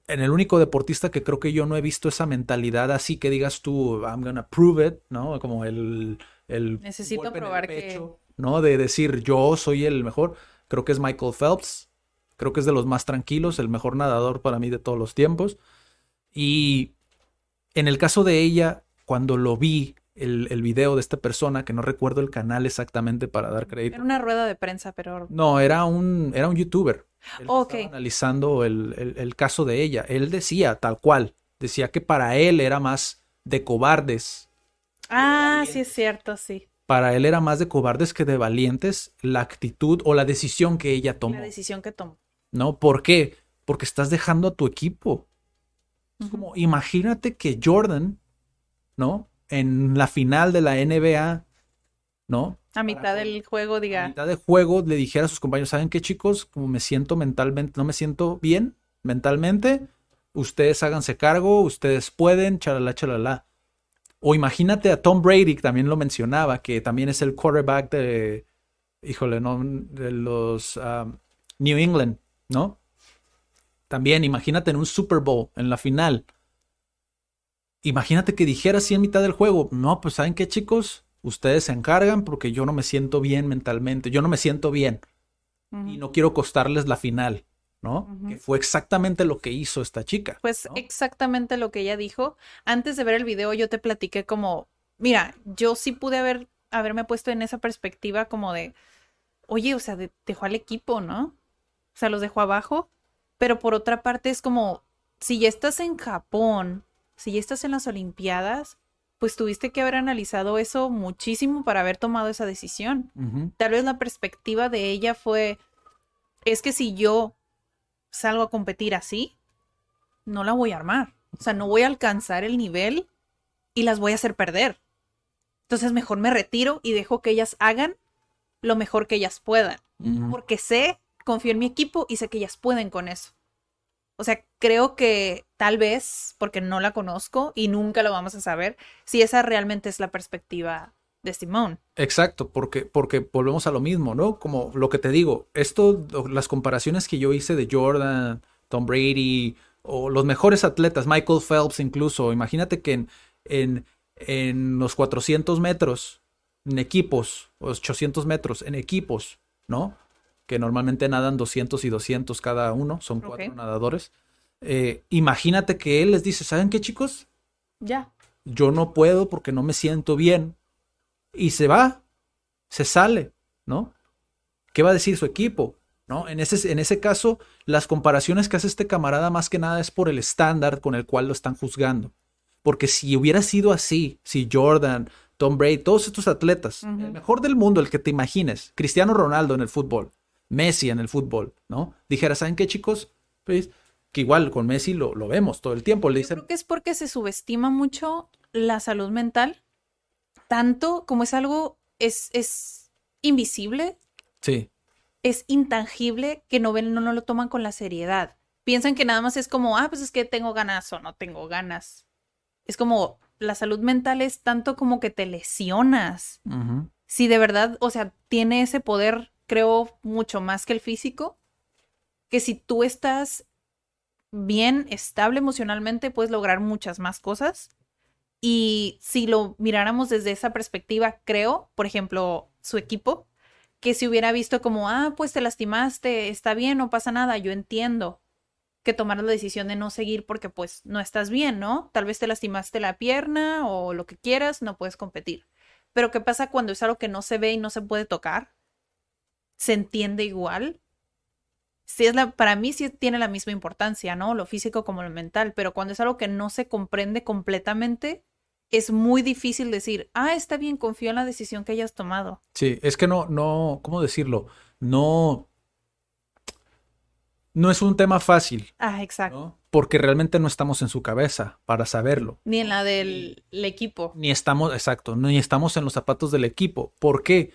En el único deportista que creo que yo no he visto esa mentalidad así que digas tú, I'm gonna prove it, ¿no? Como el, el Necesito golpe en el probar que- ¿no? De decir yo soy el mejor. Creo que es Michael Phelps. Creo que es de los más tranquilos, el mejor nadador para mí de todos los tiempos. Y en el caso de ella, cuando lo vi, el, el video de esta persona, que no recuerdo el canal exactamente para dar crédito. Era una rueda de prensa, pero. No, era un, era un youtuber. Analizando el, el- el caso de ella. Él decía, tal cual, decía que para él era más de cobardes. Ah, sí es cierto, sí. Para él era más de cobardes que de valientes la actitud o la decisión que ella tomó. La decisión que tomó. ¿No? ¿Por qué? Porque estás dejando a tu equipo. Es como, imagínate que Jordan, ¿no? En la final de la NBA, ¿no? A mitad del juego, A diga. mitad de juego le dijera a sus compañeros, ¿saben qué chicos? Como me siento mentalmente, no me siento bien mentalmente, ustedes háganse cargo, ustedes pueden, chalala, chalala. O imagínate a Tom Brady, que también lo mencionaba, que también es el quarterback de, híjole, no, de los um, New England, ¿no? También imagínate en un Super Bowl, en la final. Imagínate que dijera así en mitad del juego, no, pues ¿saben qué chicos? Ustedes se encargan porque yo no me siento bien mentalmente, yo no me siento bien y no quiero costarles la final, ¿no? Que fue exactamente lo que hizo esta chica. Pues ¿no? exactamente lo que ella dijo. Antes de ver el video, yo te platiqué como, mira, yo sí pude haber, haberme puesto en esa perspectiva como de, oye, o sea, de- dejó al equipo, ¿no? O sea, los dejó abajo. Pero por otra parte es como, si ya estás en Japón, si ya estás en las Olimpiadas, pues tuviste que haber analizado eso muchísimo para haber tomado esa decisión. Tal vez la perspectiva de ella fue, es que si yo salgo a competir así, no la voy a armar. O sea, no voy a alcanzar el nivel y las voy a hacer perder. Entonces mejor me retiro y dejo que ellas hagan lo mejor que ellas puedan. Porque sé, confío en mi equipo y sé que ellas pueden con eso. O sea, creo que tal vez, porque no la conozco y nunca lo vamos a saber, si esa realmente es la perspectiva de Simone. Exacto, porque, porque volvemos a lo mismo, ¿no? Como lo que te digo, esto, las comparaciones que yo hice de Jordan, Tom Brady, o los mejores atletas, Michael Phelps incluso, imagínate que en, en, en los 400 metros, en equipos, 800 metros, en equipos, ¿no? Que normalmente nadan 200 y 200 cada uno, son cuatro nadadores. Eh, imagínate que él les dice, ¿saben qué chicos? Ya. Yo no puedo porque no me siento bien. Y se va, se sale, ¿no? ¿Qué va a decir su equipo? ¿No? En ese, en ese caso, las comparaciones que hace este camarada más que nada es por el estándar con el cual lo están juzgando. Porque si hubiera sido así, si Jordan, Tom Brady, todos estos atletas, el mejor del mundo, el que te imagines, Cristiano Ronaldo en el fútbol, Messi en el fútbol, ¿no? Dijera, ¿saben qué, chicos? Pues, que igual con Messi lo, lo vemos todo el tiempo. Le Yo dicen, creo que es porque se subestima mucho la salud mental, tanto como es algo, es, es invisible, sí, es intangible, que no ven, no, no lo toman con la seriedad. Piensan que nada más es como, ah, pues es que tengo ganas o no tengo ganas. Es como, la salud mental es tanto como que te lesionas. Si de verdad, o sea, tiene ese poder, creo, mucho más que el físico, que si tú estás bien, estable emocionalmente, puedes lograr muchas más cosas. Y si lo miráramos desde esa perspectiva, creo, por ejemplo, su equipo, que si hubiera visto como, ah, pues te lastimaste, está bien, no pasa nada, yo entiendo que tomar la decisión de no seguir porque pues no estás bien, ¿no? Tal vez te lastimaste la pierna o lo que quieras, no puedes competir. Pero ¿qué pasa cuando es algo que no se ve y no se puede tocar? ¿Se entiende igual? Sí es la, para mí sí tiene la misma importancia, ¿no? Lo físico como lo mental, pero cuando es algo que no se comprende completamente, es muy difícil decir, ah, está bien, confío en la decisión que hayas tomado. Sí, es que no, no, ¿cómo decirlo? No, no es un tema fácil, Ah, exacto. ¿no? Porque realmente no estamos en su cabeza para saberlo. Ni en la del el equipo. Ni estamos, exacto, ni estamos en los zapatos del equipo. ¿Por qué?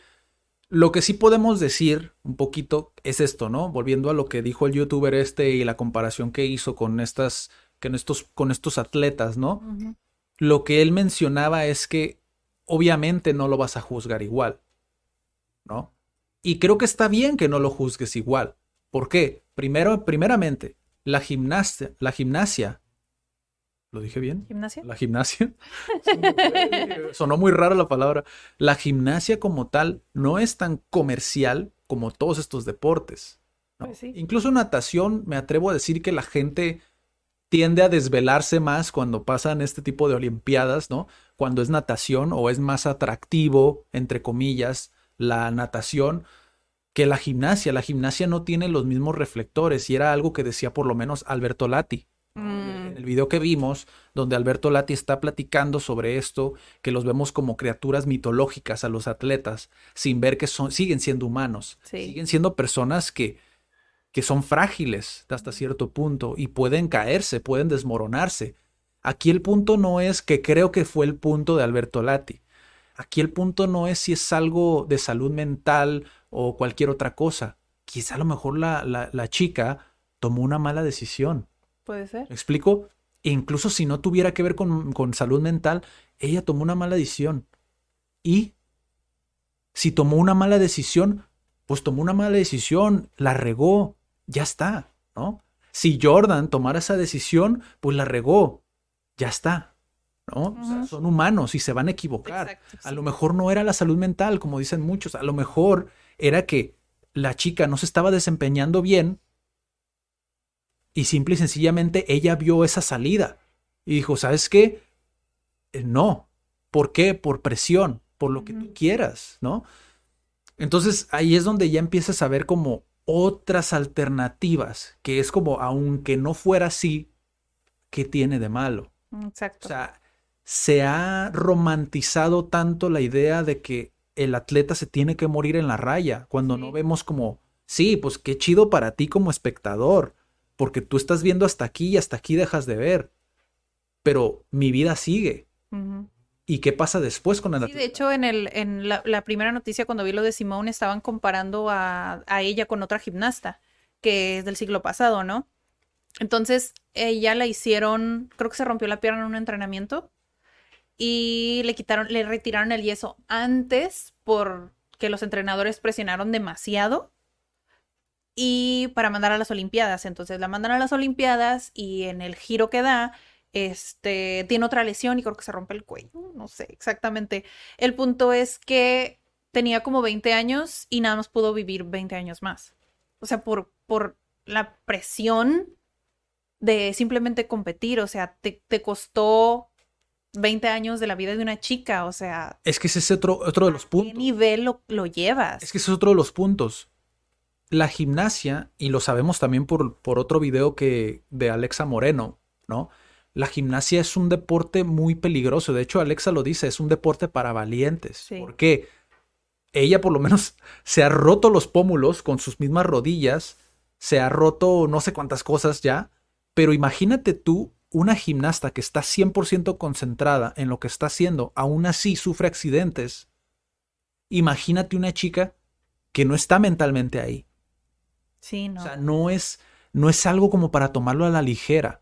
Lo que sí podemos decir un poquito es esto, ¿no? Volviendo a lo que dijo el youtuber este y la comparación que hizo con estas, con estos, con estos atletas, ¿no? Ujú. Lo que él mencionaba es que obviamente no lo vas a juzgar igual, ¿no? Y creo que está bien que no lo juzgues igual. ¿Por qué? Primero, primeramente, la gimnasia, la gimnasia, ¿lo dije bien? ¿Gimnasia? La gimnasia. Sonó muy rara la palabra. La gimnasia como tal no es tan comercial como todos estos deportes. ¿no? Pues sí. Incluso natación, me atrevo a decir que la gente tiende a desvelarse más cuando pasan este tipo de olimpiadas, ¿no? Cuando es natación o es más atractivo, entre comillas, la natación que la gimnasia. La gimnasia no tiene los mismos reflectores y era algo que decía por lo menos Alberto Lati. Mm, En el video que vimos, donde Alberto Lati está platicando sobre esto, que los vemos como criaturas mitológicas a los atletas, sin ver que son, siguen siendo humanos, Sí. siguen siendo personas que, que son frágiles hasta cierto punto y pueden caerse, pueden desmoronarse. Aquí el punto no es que creo que fue el punto de Alberto Lati. Aquí el punto no es si es algo de salud mental o cualquier otra cosa. Quizá a lo mejor la, la, la chica tomó una mala decisión. Puede ser. ¿Me explico? E incluso si no tuviera que ver con, con salud mental, ella tomó una mala decisión. Y si tomó una mala decisión, pues tomó una mala decisión, la regó, ya está, ¿no? Si Jordan tomara esa decisión, pues la regó, ya está, ¿no? O sea, Ujú. son humanos y se van a equivocar. Exacto, A lo mejor no era la salud mental, como dicen muchos, a lo mejor era que la chica no se estaba desempeñando bien y simple y sencillamente ella vio esa salida y dijo, ¿sabes qué? Eh, No. ¿Por qué? Por presión, por lo que tú quieras, ¿no? Entonces ahí es donde ya empiezas a ver como otras alternativas, que es como, aunque no fuera así, ¿qué tiene de malo? Exacto. O sea, se ha romantizado tanto la idea de que el atleta se tiene que morir en la raya, cuando no vemos como, sí, pues qué chido para ti como espectador, porque tú estás viendo hasta aquí y hasta aquí dejas de ver, pero mi vida sigue. Ujú. ¿Y qué pasa después con el Sí, de hecho, en el, en la, la primera noticia, cuando vi lo de Simone, estaban comparando a, a ella con otra gimnasta, que es del siglo pasado, ¿no? Entonces, ella la hicieron, creo que se rompió la pierna en un entrenamiento y le quitaron, le retiraron el yeso antes porque los entrenadores presionaron demasiado y para mandar a las Olimpiadas. Entonces la mandan a las Olimpiadas y en el giro que da, este, tiene otra lesión y creo que se rompe el cuello, no sé exactamente. El punto es que tenía como 20 años y nada más pudo vivir 20 años más. O sea, por, por la presión de simplemente competir, o sea, te, te costó 20 años de la vida de una chica, o sea... Es que ese es otro, otro de los puntos. ¿Qué nivel lo, lo llevas? Es que ese es otro de los puntos. La gimnasia, y lo sabemos también por, por otro video que de Alexa Moreno, ¿no? La gimnasia es un deporte muy peligroso. De hecho, Alexa lo dice, es un deporte para valientes. Sí. Porque ella por lo menos se ha roto los pómulos con sus mismas rodillas, se ha roto no sé cuántas cosas ya, pero imagínate tú una gimnasta que está 100% concentrada en lo que está haciendo, aún así sufre accidentes. Imagínate una chica que no está mentalmente ahí. Sí, no. O sea, no es, no es algo como para tomarlo a la ligera.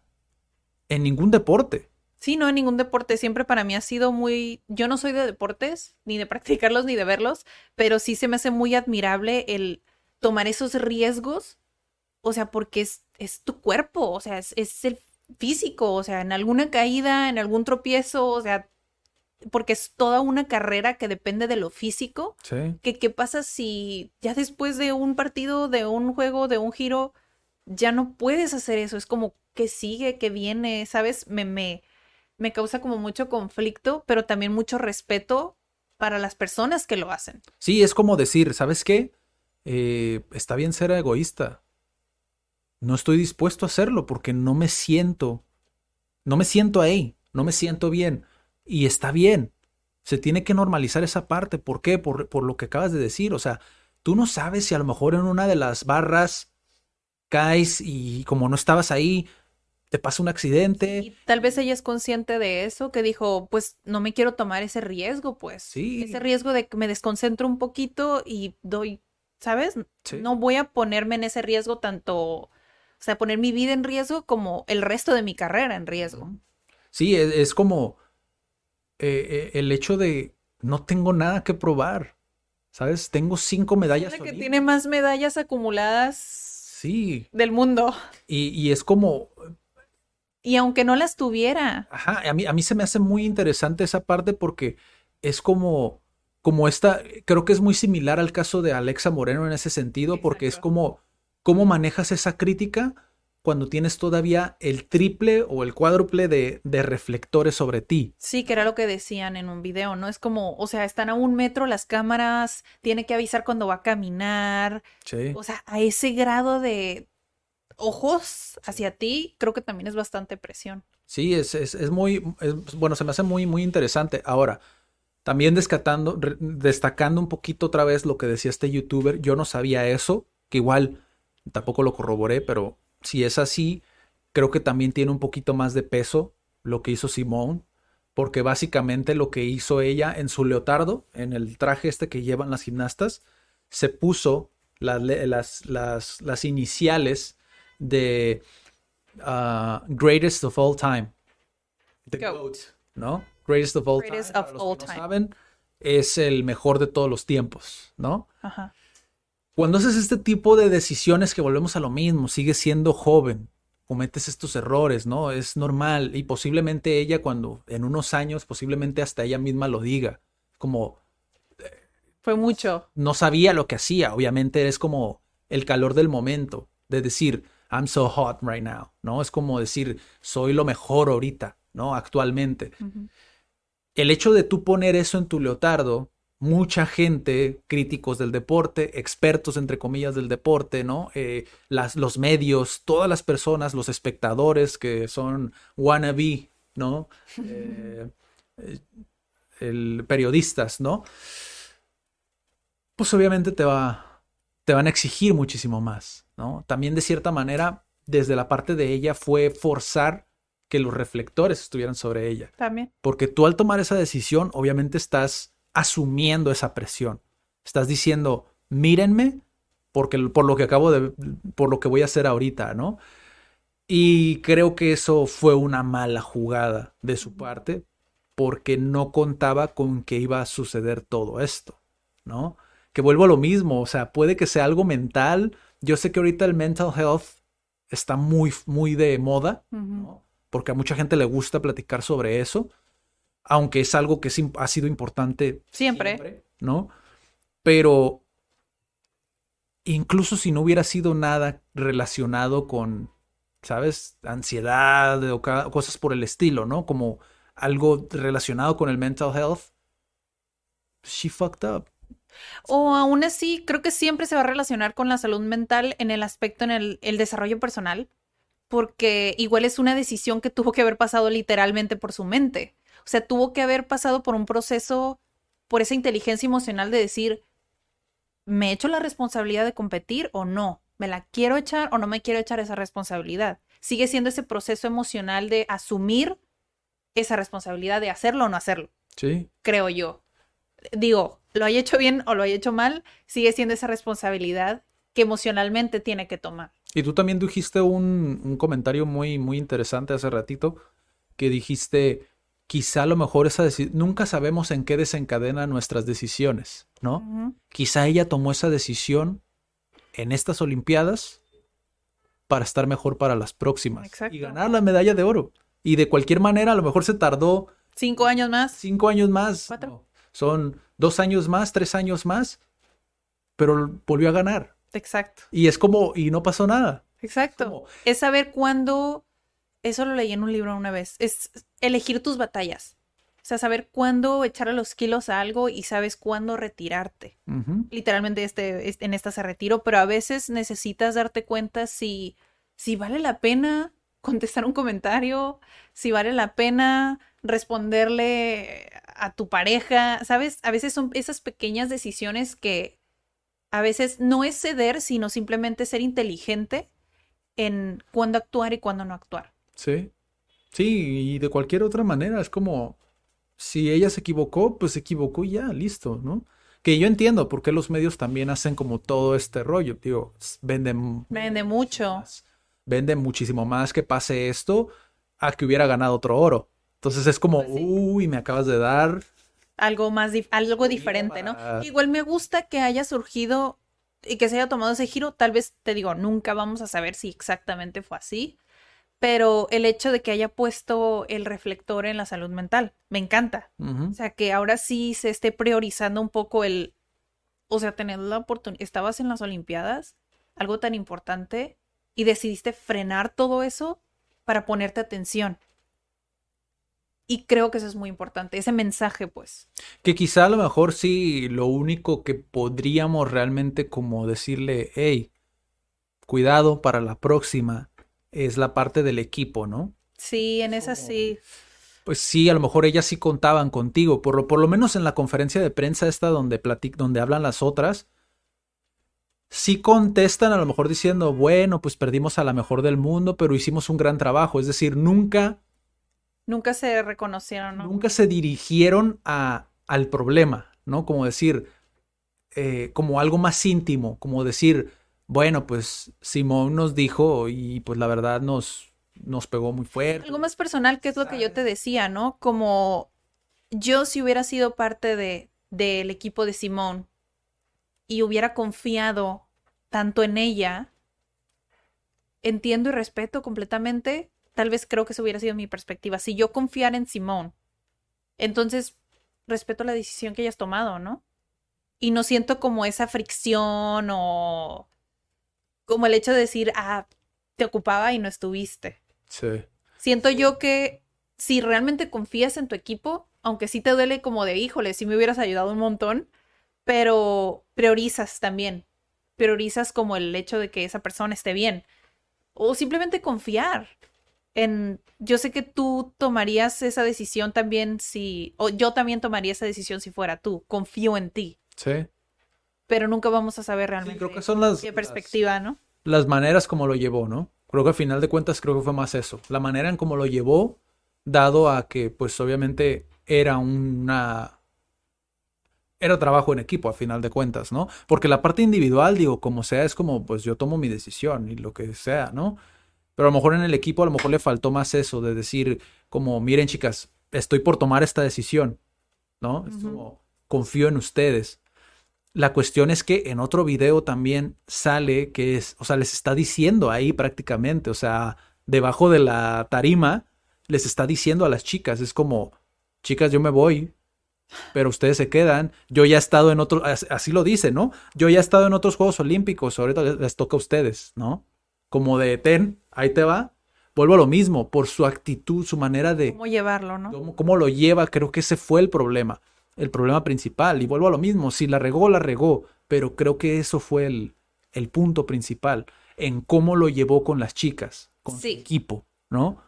En ningún deporte. Sí, no en ningún deporte. Siempre para mí ha sido muy. Yo no soy de deportes, ni de practicarlos, ni de verlos, pero sí se me hace muy admirable el tomar esos riesgos. O sea, porque es, es tu cuerpo, o sea, es, es el físico, o sea, en alguna caída, en algún tropiezo, o sea, porque es toda una carrera que depende de lo físico. Sí. que qué pasa si ya después de un partido, de un juego, de un giro, ya no puedes hacer eso? Es como que sigue, que viene, ¿sabes? Me, me, me causa como mucho conflicto, pero también mucho respeto para las personas que lo hacen. Sí, es como decir, ¿sabes qué? Eh, está bien ser egoísta. No estoy dispuesto a hacerlo porque no me siento, no me siento ahí, no me siento bien. Y está bien. Se tiene que normalizar esa parte. ¿Por qué? Por, por lo que acabas de decir. O sea, tú no sabes si a lo mejor en una de las barras caes y como no estabas ahí, te pasa un accidente. Y tal vez ella es consciente de eso, que dijo, pues no me quiero tomar ese riesgo, pues. Sí. Ese riesgo de que me desconcentro un poquito y doy, ¿sabes? Sí. No voy a ponerme en ese riesgo tanto, o sea, poner mi vida en riesgo como el resto de mi carrera en riesgo. Sí, es, es como eh, eh, el hecho de no tengo nada que probar. ¿Sabes? Tengo cinco medallas. Es la que tiene más medallas acumuladas Sí. del mundo. Y, y es como, Y aunque no las tuviera, Ajá, a mí, a mí se me hace muy interesante esa parte porque es como, como esta, creo que es muy similar al caso de Alexa Moreno en ese sentido, porque es como, cómo manejas esa crítica cuando tienes todavía el triple o el cuádruple de, de reflectores sobre ti. sí que era lo que decían en un video, ¿no? Es como, o sea, están a un metro las cámaras, tiene que avisar cuando va a caminar, Sí. o sea, a ese grado de ojos hacia ti, creo que también es bastante presión. Sí, es, es, es muy, es- bueno, se me hace muy, muy interesante. Ahora, también descatando, destacando un poquito otra vez lo que decía este youtuber, yo no sabía eso, que igual tampoco lo corroboré, pero si es así, creo que también tiene un poquito más de peso lo que hizo Simone, porque básicamente lo que hizo ella en su leotardo, en el traje este que llevan las gimnastas, se puso las, las, las, las iniciales de ah, Greatest of All Time. The Goat. GOAT, ¿no? Greatest of All Greatest Time. of para los all que no time. saben, es el mejor de todos los tiempos, ¿no? Ajá. Cuando haces este tipo de decisiones que volvemos a lo mismo, sigues siendo joven, cometes estos errores, ¿no? Es normal y posiblemente ella cuando en unos años, posiblemente hasta ella misma lo diga, como Fue mucho. no sabía lo que hacía, obviamente es como el calor del momento, de decir, I'm so hot right now, ¿no? Es como decir, soy lo mejor ahorita, ¿no? Actualmente. Ujú. El hecho de tú poner eso en tu leotardo, mucha gente, críticos del deporte, expertos entre comillas del deporte, ¿no? Eh, las, los medios, todas las personas, los espectadores que son wannabe, ¿no? Eh, eh, el, periodistas, ¿no? Pues obviamente te va, te van a exigir muchísimo más, ¿no? También de cierta manera, desde la parte de ella fue forzar que los reflectores estuvieran sobre ella. También. Porque tú al tomar esa decisión, obviamente estás asumiendo esa presión. Estás diciendo, mírenme porque, por lo que acabo de, por lo que voy a hacer ahorita, ¿no? Y creo que eso fue una mala jugada de su parte porque no contaba con que iba a suceder todo esto, ¿no? Que vuelvo a lo mismo, o sea, puede que sea algo mental. Yo sé que ahorita el mental health está muy, muy de moda, porque a mucha gente le gusta platicar sobre eso, aunque es algo que ha sido importante siempre, ¿no? Pero incluso si no hubiera sido nada relacionado con, ¿sabes? Ansiedad o cosas por el estilo, ¿no? Como algo relacionado con el mental health, she fucked up. O aún así, creo que siempre se va a relacionar con la salud mental en el aspecto en el, el desarrollo personal, porque igual es una decisión que tuvo que haber pasado literalmente por su mente. O sea, tuvo que haber pasado por un proceso, por esa inteligencia emocional de decir, ¿me echo la responsabilidad de competir o no? ¿Me la quiero echar o no me quiero echar esa responsabilidad? Sigue siendo ese proceso emocional de asumir esa responsabilidad de hacerlo o no hacerlo. Sí. Creo yo. Digo, lo haya hecho bien o lo haya hecho mal, sigue siendo esa responsabilidad que emocionalmente tiene que tomar. Y tú también dijiste un, un comentario muy, muy interesante hace ratito, que dijiste, quizá a lo mejor esa decisión, nunca sabemos en qué desencadena nuestras decisiones, ¿no? Quizá ella tomó esa decisión en estas Olimpiadas para estar mejor para las próximas y ganar la medalla de oro. Y de cualquier manera, a lo mejor se tardó. Cinco años más. Cinco años más. Cuatro. son dos años más, tres años más. Pero volvió a ganar. Exacto. Y es como, y no pasó nada. Exacto. Es saber cuándo. Eso lo leí en un libro una vez. Es elegir tus batallas. O sea, saber cuándo echarle los kilos a algo y sabes cuándo retirarte. Literalmente este, en esta se retiro, pero a veces necesitas darte cuenta si, si vale la pena contestar un comentario, si vale la pena responderle a tu pareja, ¿sabes? A veces son esas pequeñas decisiones que a veces no es ceder, sino simplemente ser inteligente en cuándo actuar y cuándo no actuar. Sí. Sí, y de cualquier otra manera, es como si ella se equivocó, pues se equivocó y ya, listo, ¿no? Que yo entiendo por qué los medios también hacen como todo este rollo, digo, venden... Vende mucho vende muchísimo más que pase esto a que hubiera ganado otro oro. Entonces es como, pues uy, me acabas de dar algo más, algo diferente, ¿no? Igual me gusta que haya surgido y que se haya tomado ese giro. Tal vez te digo, nunca vamos a saber si exactamente fue así, pero el hecho de que haya puesto el reflector en la salud mental, me encanta. O sea, que ahora sí se esté priorizando un poco el, o sea, tener la oportunidad, estabas en las Olimpiadas, algo tan importante, y decidiste frenar todo eso para ponerte atención. Y creo que eso es muy importante, ese mensaje, pues. Que quizá a lo mejor sí, lo único que podríamos realmente como decirle, hey, cuidado para la próxima, es la parte del equipo, ¿no? Sí, en esa sí. Pues sí, a lo mejor ellas sí contaban contigo, por lo, por lo menos en la conferencia de prensa esta donde, platic, donde hablan las otras, sí contestan a lo mejor diciendo, bueno, pues perdimos a la mejor del mundo, pero hicimos un gran trabajo. Es decir, nunca... Nunca se reconocieron, ¿no? Nunca se dirigieron a, al problema, ¿no? Como decir, eh, como algo más íntimo, como decir, bueno, pues Simón nos dijo y pues la verdad nos, nos pegó muy fuerte. Algo más personal, que es lo que yo te decía, ¿no? Como yo si hubiera sido parte de del equipo de Simón y hubiera confiado tanto en ella, entiendo y respeto completamente, tal vez creo que eso hubiera sido mi perspectiva. Si yo confiara en Simón, entonces respeto la decisión que hayas tomado, ¿no? Y no siento como esa fricción o como el hecho de decir, ah, te ocupaba y no estuviste. Sí. Siento yo que si realmente confías en tu equipo, aunque sí te duele como de, híjole, si me hubieras ayudado un montón, pero priorizas también priorizas como el hecho de que esa persona esté bien. O simplemente confiar en... Yo sé que tú tomarías esa decisión también si... O yo también tomaría esa decisión si fuera tú. Confío en ti. Sí. Pero nunca vamos a saber realmente creo que son las, qué perspectiva, ¿no? Las maneras como lo llevó, ¿no? Creo que al final de cuentas creo que fue más eso. La manera en cómo lo llevó, dado a que pues obviamente era una era trabajo en equipo a final de cuentas, ¿no? Porque la parte individual, digo, como sea, es como, pues yo tomo mi decisión y lo que sea, ¿no? Pero a lo mejor en el equipo a lo mejor le faltó más eso de decir, como, miren chicas, estoy por tomar esta decisión, ¿no? Es como, confío en ustedes. La cuestión es que en otro video también sale que es, o sea, les está diciendo ahí prácticamente, o sea, debajo de la tarima, les está diciendo a las chicas, es como, chicas, yo me voy, pero ustedes se quedan. Yo ya he estado en otros, así lo dice, ¿no? Yo ya he estado en otros Juegos Olímpicos, ahorita les, les toca a ustedes, ¿no? Como de, ten, ahí te va. Vuelvo a lo mismo, por su actitud, su manera de... ¿Cómo llevarlo, no? cómo, cómo lo lleva, creo que ese fue el problema, el problema principal. Y vuelvo a lo mismo, si la regó, la regó, pero creo que eso fue el, el punto principal, en cómo lo llevó con las chicas, con Sí. su equipo, ¿no?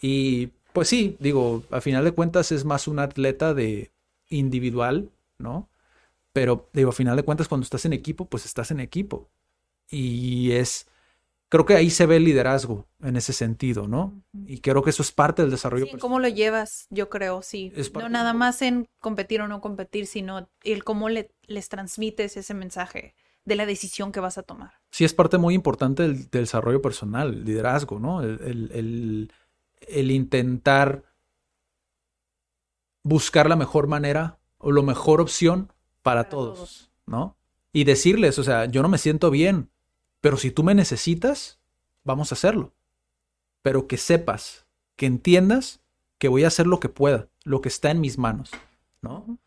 Y pues sí, digo, a final de cuentas es más un atleta de individual, ¿no? Pero digo, a final de cuentas cuando estás en equipo, pues estás en equipo. Y es, creo que ahí se ve el liderazgo en ese sentido, ¿no? Y creo que eso es parte del desarrollo Sí, personal. ¿Cómo lo llevas? Yo creo, sí. No nada más en competir o no competir, sino el cómo le- les transmites ese mensaje de la decisión que vas a tomar. sí es parte muy importante del, del desarrollo personal, el liderazgo, ¿no? El, el- el- el intentar buscar la mejor manera o la mejor opción para, Para todos, todos. ¿no? Y decirles, o sea, yo no me siento bien, pero si tú me necesitas, vamos a hacerlo. Pero que sepas, que entiendas que voy a hacer lo que pueda, lo que está en mis manos, ¿no?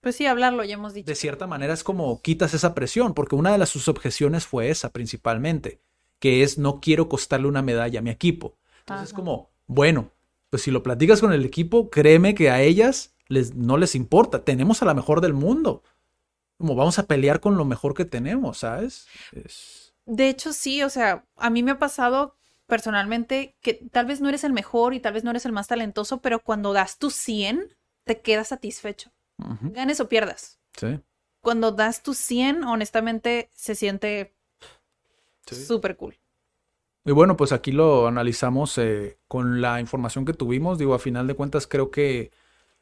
Pues sí, hablarlo, ya hemos dicho. de cierta manera es como quitas esa presión, porque una de las sus objeciones fue esa principalmente, que es no quiero costarle una medalla a mi equipo. Entonces es como, bueno, pues si lo platicas con el equipo, créeme que a ellas les, no les importa, tenemos a la mejor del mundo. Como vamos a pelear con lo mejor que tenemos, ¿sabes? Es- De hecho, sí, o sea, a mí me ha pasado personalmente que tal vez no eres el mejor y tal vez no eres el más talentoso, pero cuando das tu 100, te quedas satisfecho. Ganes o pierdas. sí, Cuando das tu 100, honestamente, se siente sí. súper cool. Y bueno, pues aquí lo analizamos eh, con la información que tuvimos. Digo, a final de cuentas creo que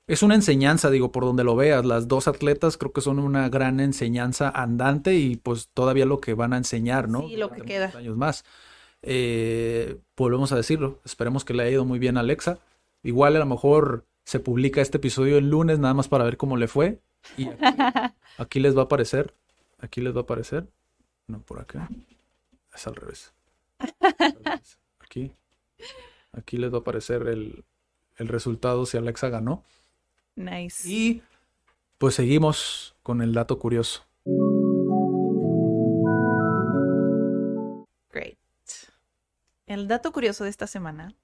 es una enseñanza, digo, por donde lo veas. Las dos atletas creo que son una gran enseñanza andante y pues todavía lo que van a enseñar, ¿no? Sí, lo que queda. años más. Eh, volvemos a decirlo. Esperemos que le haya ido muy bien a Alexa. Igual a lo mejor se publica este episodio el lunes nada más para ver cómo le fue. Y aquí, aquí les va a aparecer. Aquí les va a aparecer. No, por acá. Es al revés. Aquí. Aquí les va a aparecer el, el resultado si Alexa ganó. Nice. Y pues seguimos con el dato curioso. Great. El dato curioso de esta semana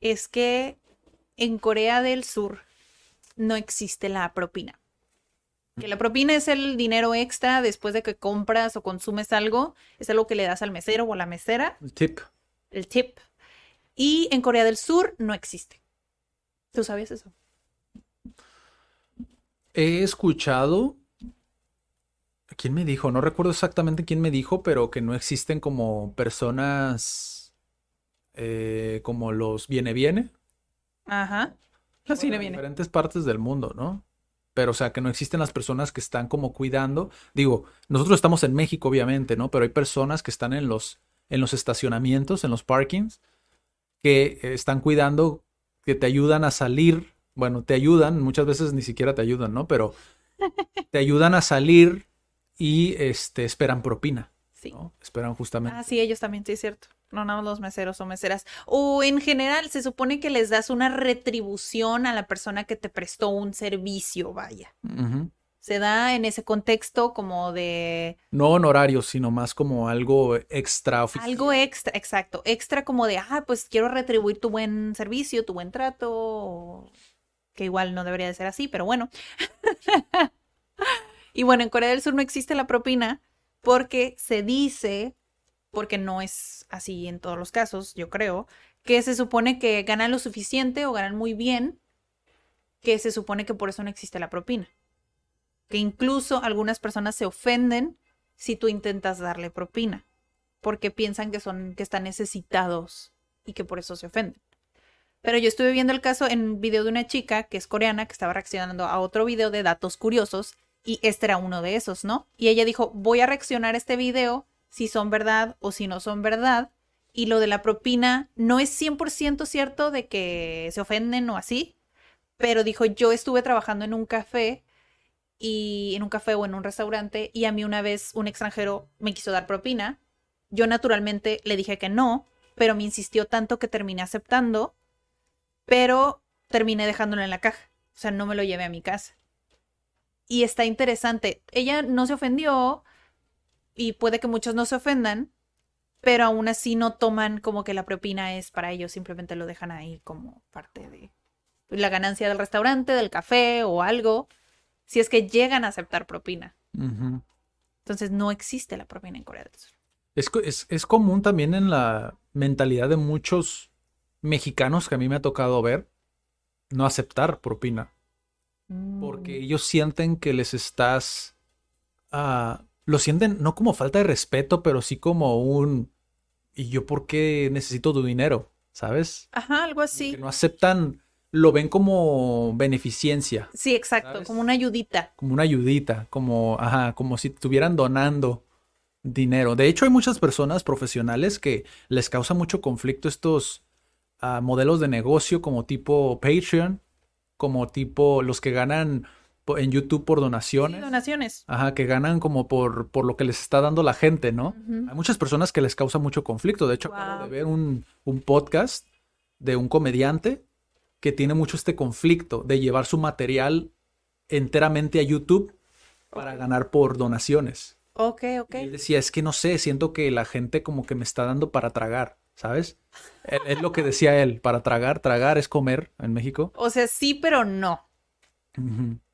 es que en Corea del Sur no existe la propina. Que la propina es el dinero extra después de que compras o consumes algo, es algo que le das al mesero o a la mesera, El tip. el tip. Y en Corea del Sur no existe. ¿Tú sabías eso? He escuchado. ¿Quién me dijo? No recuerdo exactamente quién me dijo, pero que no existen como personas eh, como los viene viene. Ajá. Lo Bueno, viene en viene. diferentes partes del mundo, ¿no? Pero, o sea, que no existen las personas que están como cuidando. Digo, nosotros estamos en México, obviamente, ¿no? Pero hay personas que están en los, en los estacionamientos, en los parkings, que están cuidando, que te ayudan a salir. Bueno, te ayudan, muchas veces ni siquiera te ayudan, ¿no? Pero te ayudan a salir y este, esperan propina, Sí. ¿no? Esperan justamente. Ah, sí, ellos también, sí, es cierto. No nada más los meseros o meseras. O en general, se supone que les das una retribución a la persona que te prestó un servicio, vaya. Se da en ese contexto como de No honorarios, sino más como algo extra oficial. algo extra, exacto, extra como de, ah, pues quiero retribuir tu buen servicio, tu buen trato, o- que igual no debería de ser así, pero bueno. y bueno, en Corea del Sur no existe la propina porque se dice, porque no es así en todos los casos, yo creo, que se supone que ganan lo suficiente o ganan muy bien, que se supone que por eso no existe la propina. Que incluso algunas personas se ofenden si tú intentas darle propina, porque piensan que son que están necesitados y que por eso se ofenden. Pero yo estuve viendo el caso en un video de una chica que es coreana que estaba reaccionando a otro video de datos curiosos y este era uno de esos, ¿no? Y ella dijo, voy a reaccionar a este video si son verdad o si no son verdad. Y lo de la propina no es 100% cierto de que se ofenden o así, pero dijo, yo estuve trabajando en un café y en un café o en un restaurante y a mí una vez un extranjero me quiso dar propina. Yo naturalmente le dije que no, pero me insistió tanto que terminé aceptando pero terminé dejándolo en la caja. O sea, no me lo llevé a mi casa. Y está interesante. Ella no se ofendió y puede que muchos no se ofendan, pero aún así no toman como que la propina es para ellos, simplemente lo dejan ahí como parte de la ganancia del restaurante, del café o algo, si es que llegan a aceptar propina. Entonces no existe la propina en Corea del Sur. Es, es, es común también en la mentalidad de muchos mexicanos que a mí me ha tocado ver no aceptar propina. Porque ellos sienten que les estás... ah, lo sienten no como falta de respeto, pero sí como un... ¿Y yo por qué necesito tu dinero? ¿Sabes? Ajá, algo Que así. no aceptan, lo ven como beneficencia, Sí, exacto, ¿Sabes? como una ayudita. como una ayudita, como, ajá, como si estuvieran donando dinero. De hecho, hay muchas personas profesionales que les causa mucho conflicto estos ah, modelos de negocio como tipo Patreon, como tipo los que ganan en YouTube por Sí, donaciones. donaciones. Ajá, que ganan como por, por lo que les está dando la gente, ¿no? Hay muchas personas que les causa mucho conflicto. De hecho, acabo de Wow. ver un, un podcast de un comediante que tiene mucho este conflicto de llevar su material enteramente a YouTube para ganar por donaciones. Ok, ok. Y él decía, es que no sé, siento que la gente como que me está dando para tragar, ¿sabes? Es lo que decía él, para tragar, tragar es comer en México. O sea, sí, pero no.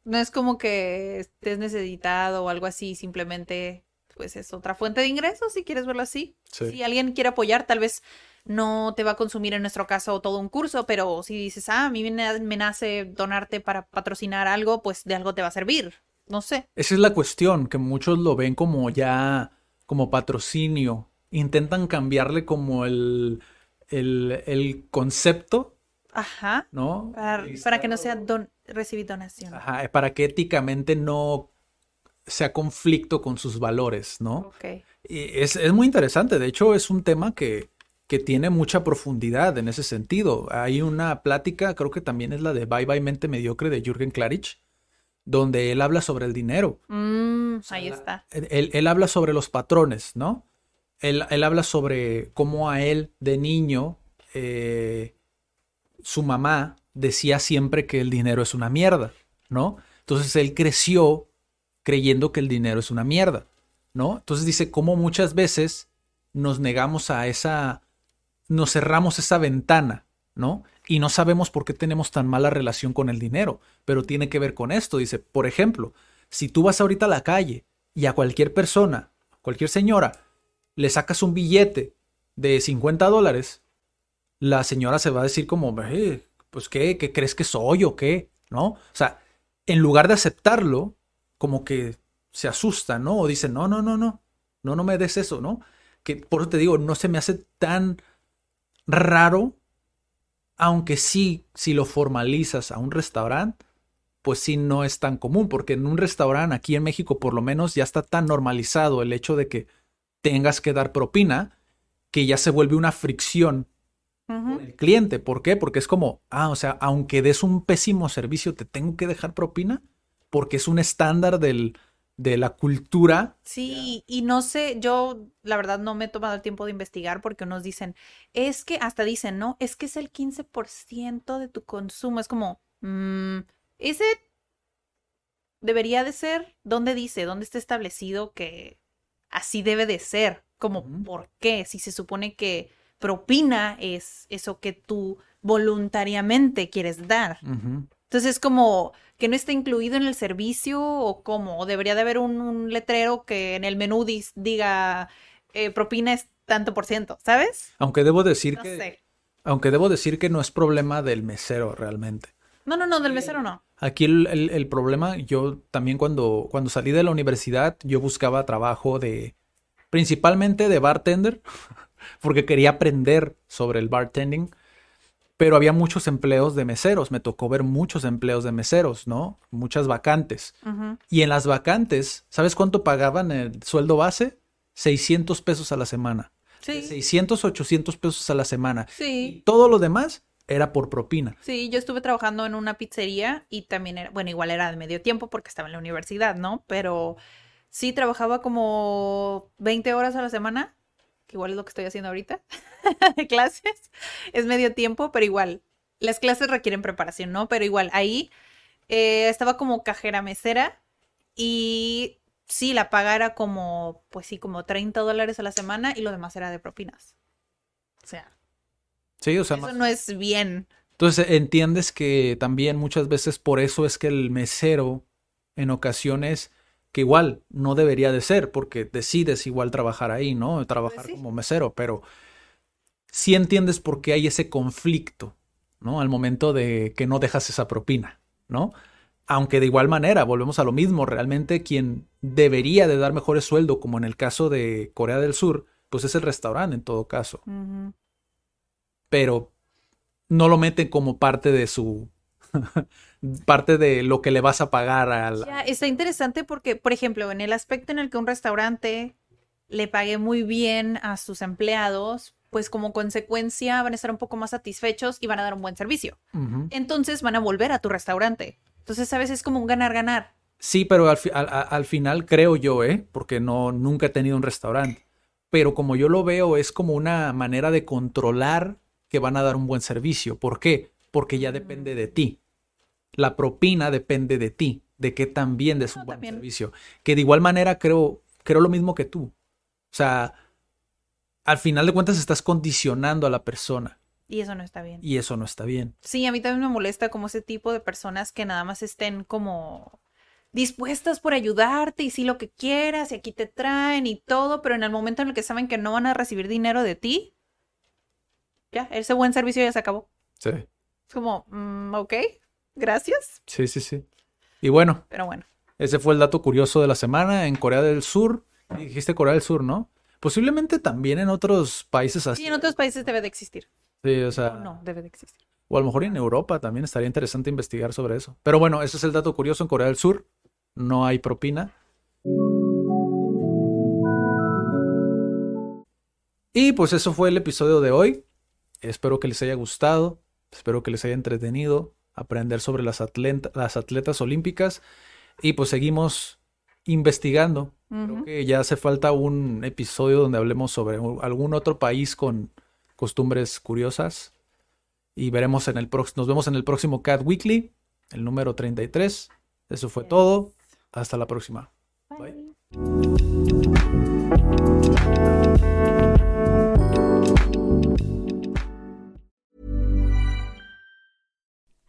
No es como que estés necesitado o algo así, simplemente pues es otra fuente de ingresos si quieres verlo así. Sí. Si alguien quiere apoyar, tal vez no te va a consumir en nuestro caso todo un curso, pero si dices, ah, a mí me, me nace donarte para patrocinar algo, pues de algo te va a servir. No sé. Esa es la cuestión, que muchos lo ven como ya, como patrocinio. Intentan cambiarle como el, el, el concepto, Ajá. ¿no? Para, que no sea don recibir donación. Ajá, para que éticamente no sea conflicto con sus valores, ¿no? Ok. Y es, es muy interesante, de hecho es un tema que, que tiene mucha profundidad en ese sentido. Hay una plática, creo que también es la de Bye Bye Mente Mediocre de Jürgen Klarich, donde él habla sobre el dinero. Mm, ahí está. Él, él habla sobre los patrones, ¿no? Él, él habla sobre cómo a él de niño eh, su mamá decía siempre que el dinero es una mierda, ¿no? Entonces él creció creyendo que el dinero es una mierda, ¿no? Entonces dice cómo muchas veces nos negamos a esa, nos cerramos esa ventana, ¿no? Y no sabemos por qué tenemos tan mala relación con el dinero, pero tiene que ver con esto. Dice, por ejemplo, si tú vas ahorita a la calle y a cualquier persona, cualquier señora, le sacas un billete de 50 dólares, la señora se va a decir como, "Eh, pues qué, ¿qué crees que soy o qué? ¿No? O sea, en lugar de aceptarlo, como que se asusta, ¿no? O dice, no, no, no, no, no, no me des eso, ¿no? Que por eso te digo, no se me hace tan raro, aunque sí, si lo formalizas a un restaurante, pues sí no es tan común, porque en un restaurante aquí en México por lo menos ya está tan normalizado el hecho de que tengas que dar propina que ya se vuelve una fricción con el cliente. ¿Por qué? Porque es como, ah, o sea, aunque des un pésimo servicio, te tengo que dejar propina porque es un estándar del, de la cultura. Sí, y no sé, yo la verdad no me he tomado el tiempo de investigar porque nos dicen, es que hasta dicen, ¿no? Es que es el 15% de tu consumo. Es como, mm, ese debería de ser, ¿dónde dice? ¿Dónde está establecido que así debe de ser? Como. ¿por qué? Si se supone que propina es eso que tú voluntariamente quieres dar. Ujú. Entonces es como que no está incluido en el servicio o cómo, o debería de haber un, un letrero que en el menú dis- diga eh, propina es tanto por ciento, ¿sabes? Aunque debo decir No que, sé. aunque debo decir que no es problema del mesero realmente. No, no, no, del mesero no. Aquí el, el- el problema, yo también cuando, cuando salí de la universidad, yo buscaba trabajo de, principalmente de bartender, porque quería aprender sobre el bartending, pero había muchos empleos de meseros, me tocó ver muchos empleos de meseros, ¿no? Muchas vacantes. Y en las vacantes, ¿sabes cuánto pagaban el sueldo base? 600 pesos a la semana. De Sí, 600, 800 pesos a la semana. Y sí, todo lo demás era por propina. sí, yo estuve trabajando en una pizzería y también era, bueno, igual era de medio tiempo porque estaba en la universidad, ¿no? Pero sí trabajaba como 20 horas a la semana, que igual es lo que estoy haciendo ahorita, de clases, es medio tiempo, pero igual las clases requieren preparación, ¿no? Pero igual, ahí eh, estaba como cajera mesera y sí, la paga era como, pues sí, como 30 dólares a la semana y lo demás era de propinas. O sea, Sí, o sea, eso más- no es bien. Entonces entiendes que también muchas veces por eso es que el mesero en ocasiones que igual no debería de ser porque decides igual trabajar ahí, ¿no? Trabajar Pues sí. como mesero, pero sí entiendes por qué hay ese conflicto, ¿no? Al momento de que no dejas esa propina, ¿no? Aunque de igual manera, volvemos a lo mismo, realmente quien debería de dar mejores sueldo, como en el caso de Corea del Sur, pues es el restaurante en todo caso. Pero no lo meten como parte de su parte de lo que le vas a pagar al está interesante porque, por ejemplo, en el aspecto en el que un restaurante le pague muy bien a sus empleados, pues como consecuencia van a estar un poco más satisfechos y van a dar un buen servicio. Entonces van a volver a tu restaurante. Entonces, a veces es como un ganar-ganar. Sí, pero al, fi- al- al- al final creo yo, ¿eh? Porque no, nunca he tenido un restaurante. Pero como yo lo veo, es como una manera de controlar que van a dar un buen servicio. ¿Por qué? Porque ya depende de ti. La propina depende de ti, de que también des un No, buen también. servicio. Que de igual manera creo, creo lo mismo que tú. O sea, al final de cuentas estás condicionando a la persona Y eso no está bien. y eso no está bien. Sí, a mí también me molesta como ese tipo de personas que nada más estén como dispuestas por ayudarte y sí lo que quieras y aquí te traen y todo, pero en el momento en el que saben que no van a recibir dinero de ti, ya, ese buen servicio ya se acabó. Sí. Es como, mm, ok, gracias, Sí, sí, sí. Y bueno, pero bueno. ese fue el dato curioso de la semana en Corea del Sur. Dijiste Corea del Sur, ¿no? Posiblemente también en otros países así. Sí, en otros países debe de existir. Sí, o sea, no, debe de existir. o a lo mejor en Europa también estaría interesante investigar sobre eso. Pero bueno, ese es el dato curioso en Corea del Sur. No hay propina. Y pues eso fue el episodio de hoy. Espero que les haya gustado. Espero que les haya entretenido aprender sobre las, atleta- las atletas olímpicas. Y pues seguimos investigando. Creo que ya hace falta un episodio donde hablemos sobre algún otro país con costumbres curiosas. Y veremos en el próximo, nos vemos en el próximo Cat Weekly, el número 33. Eso fue todo. Hasta la próxima. Bye.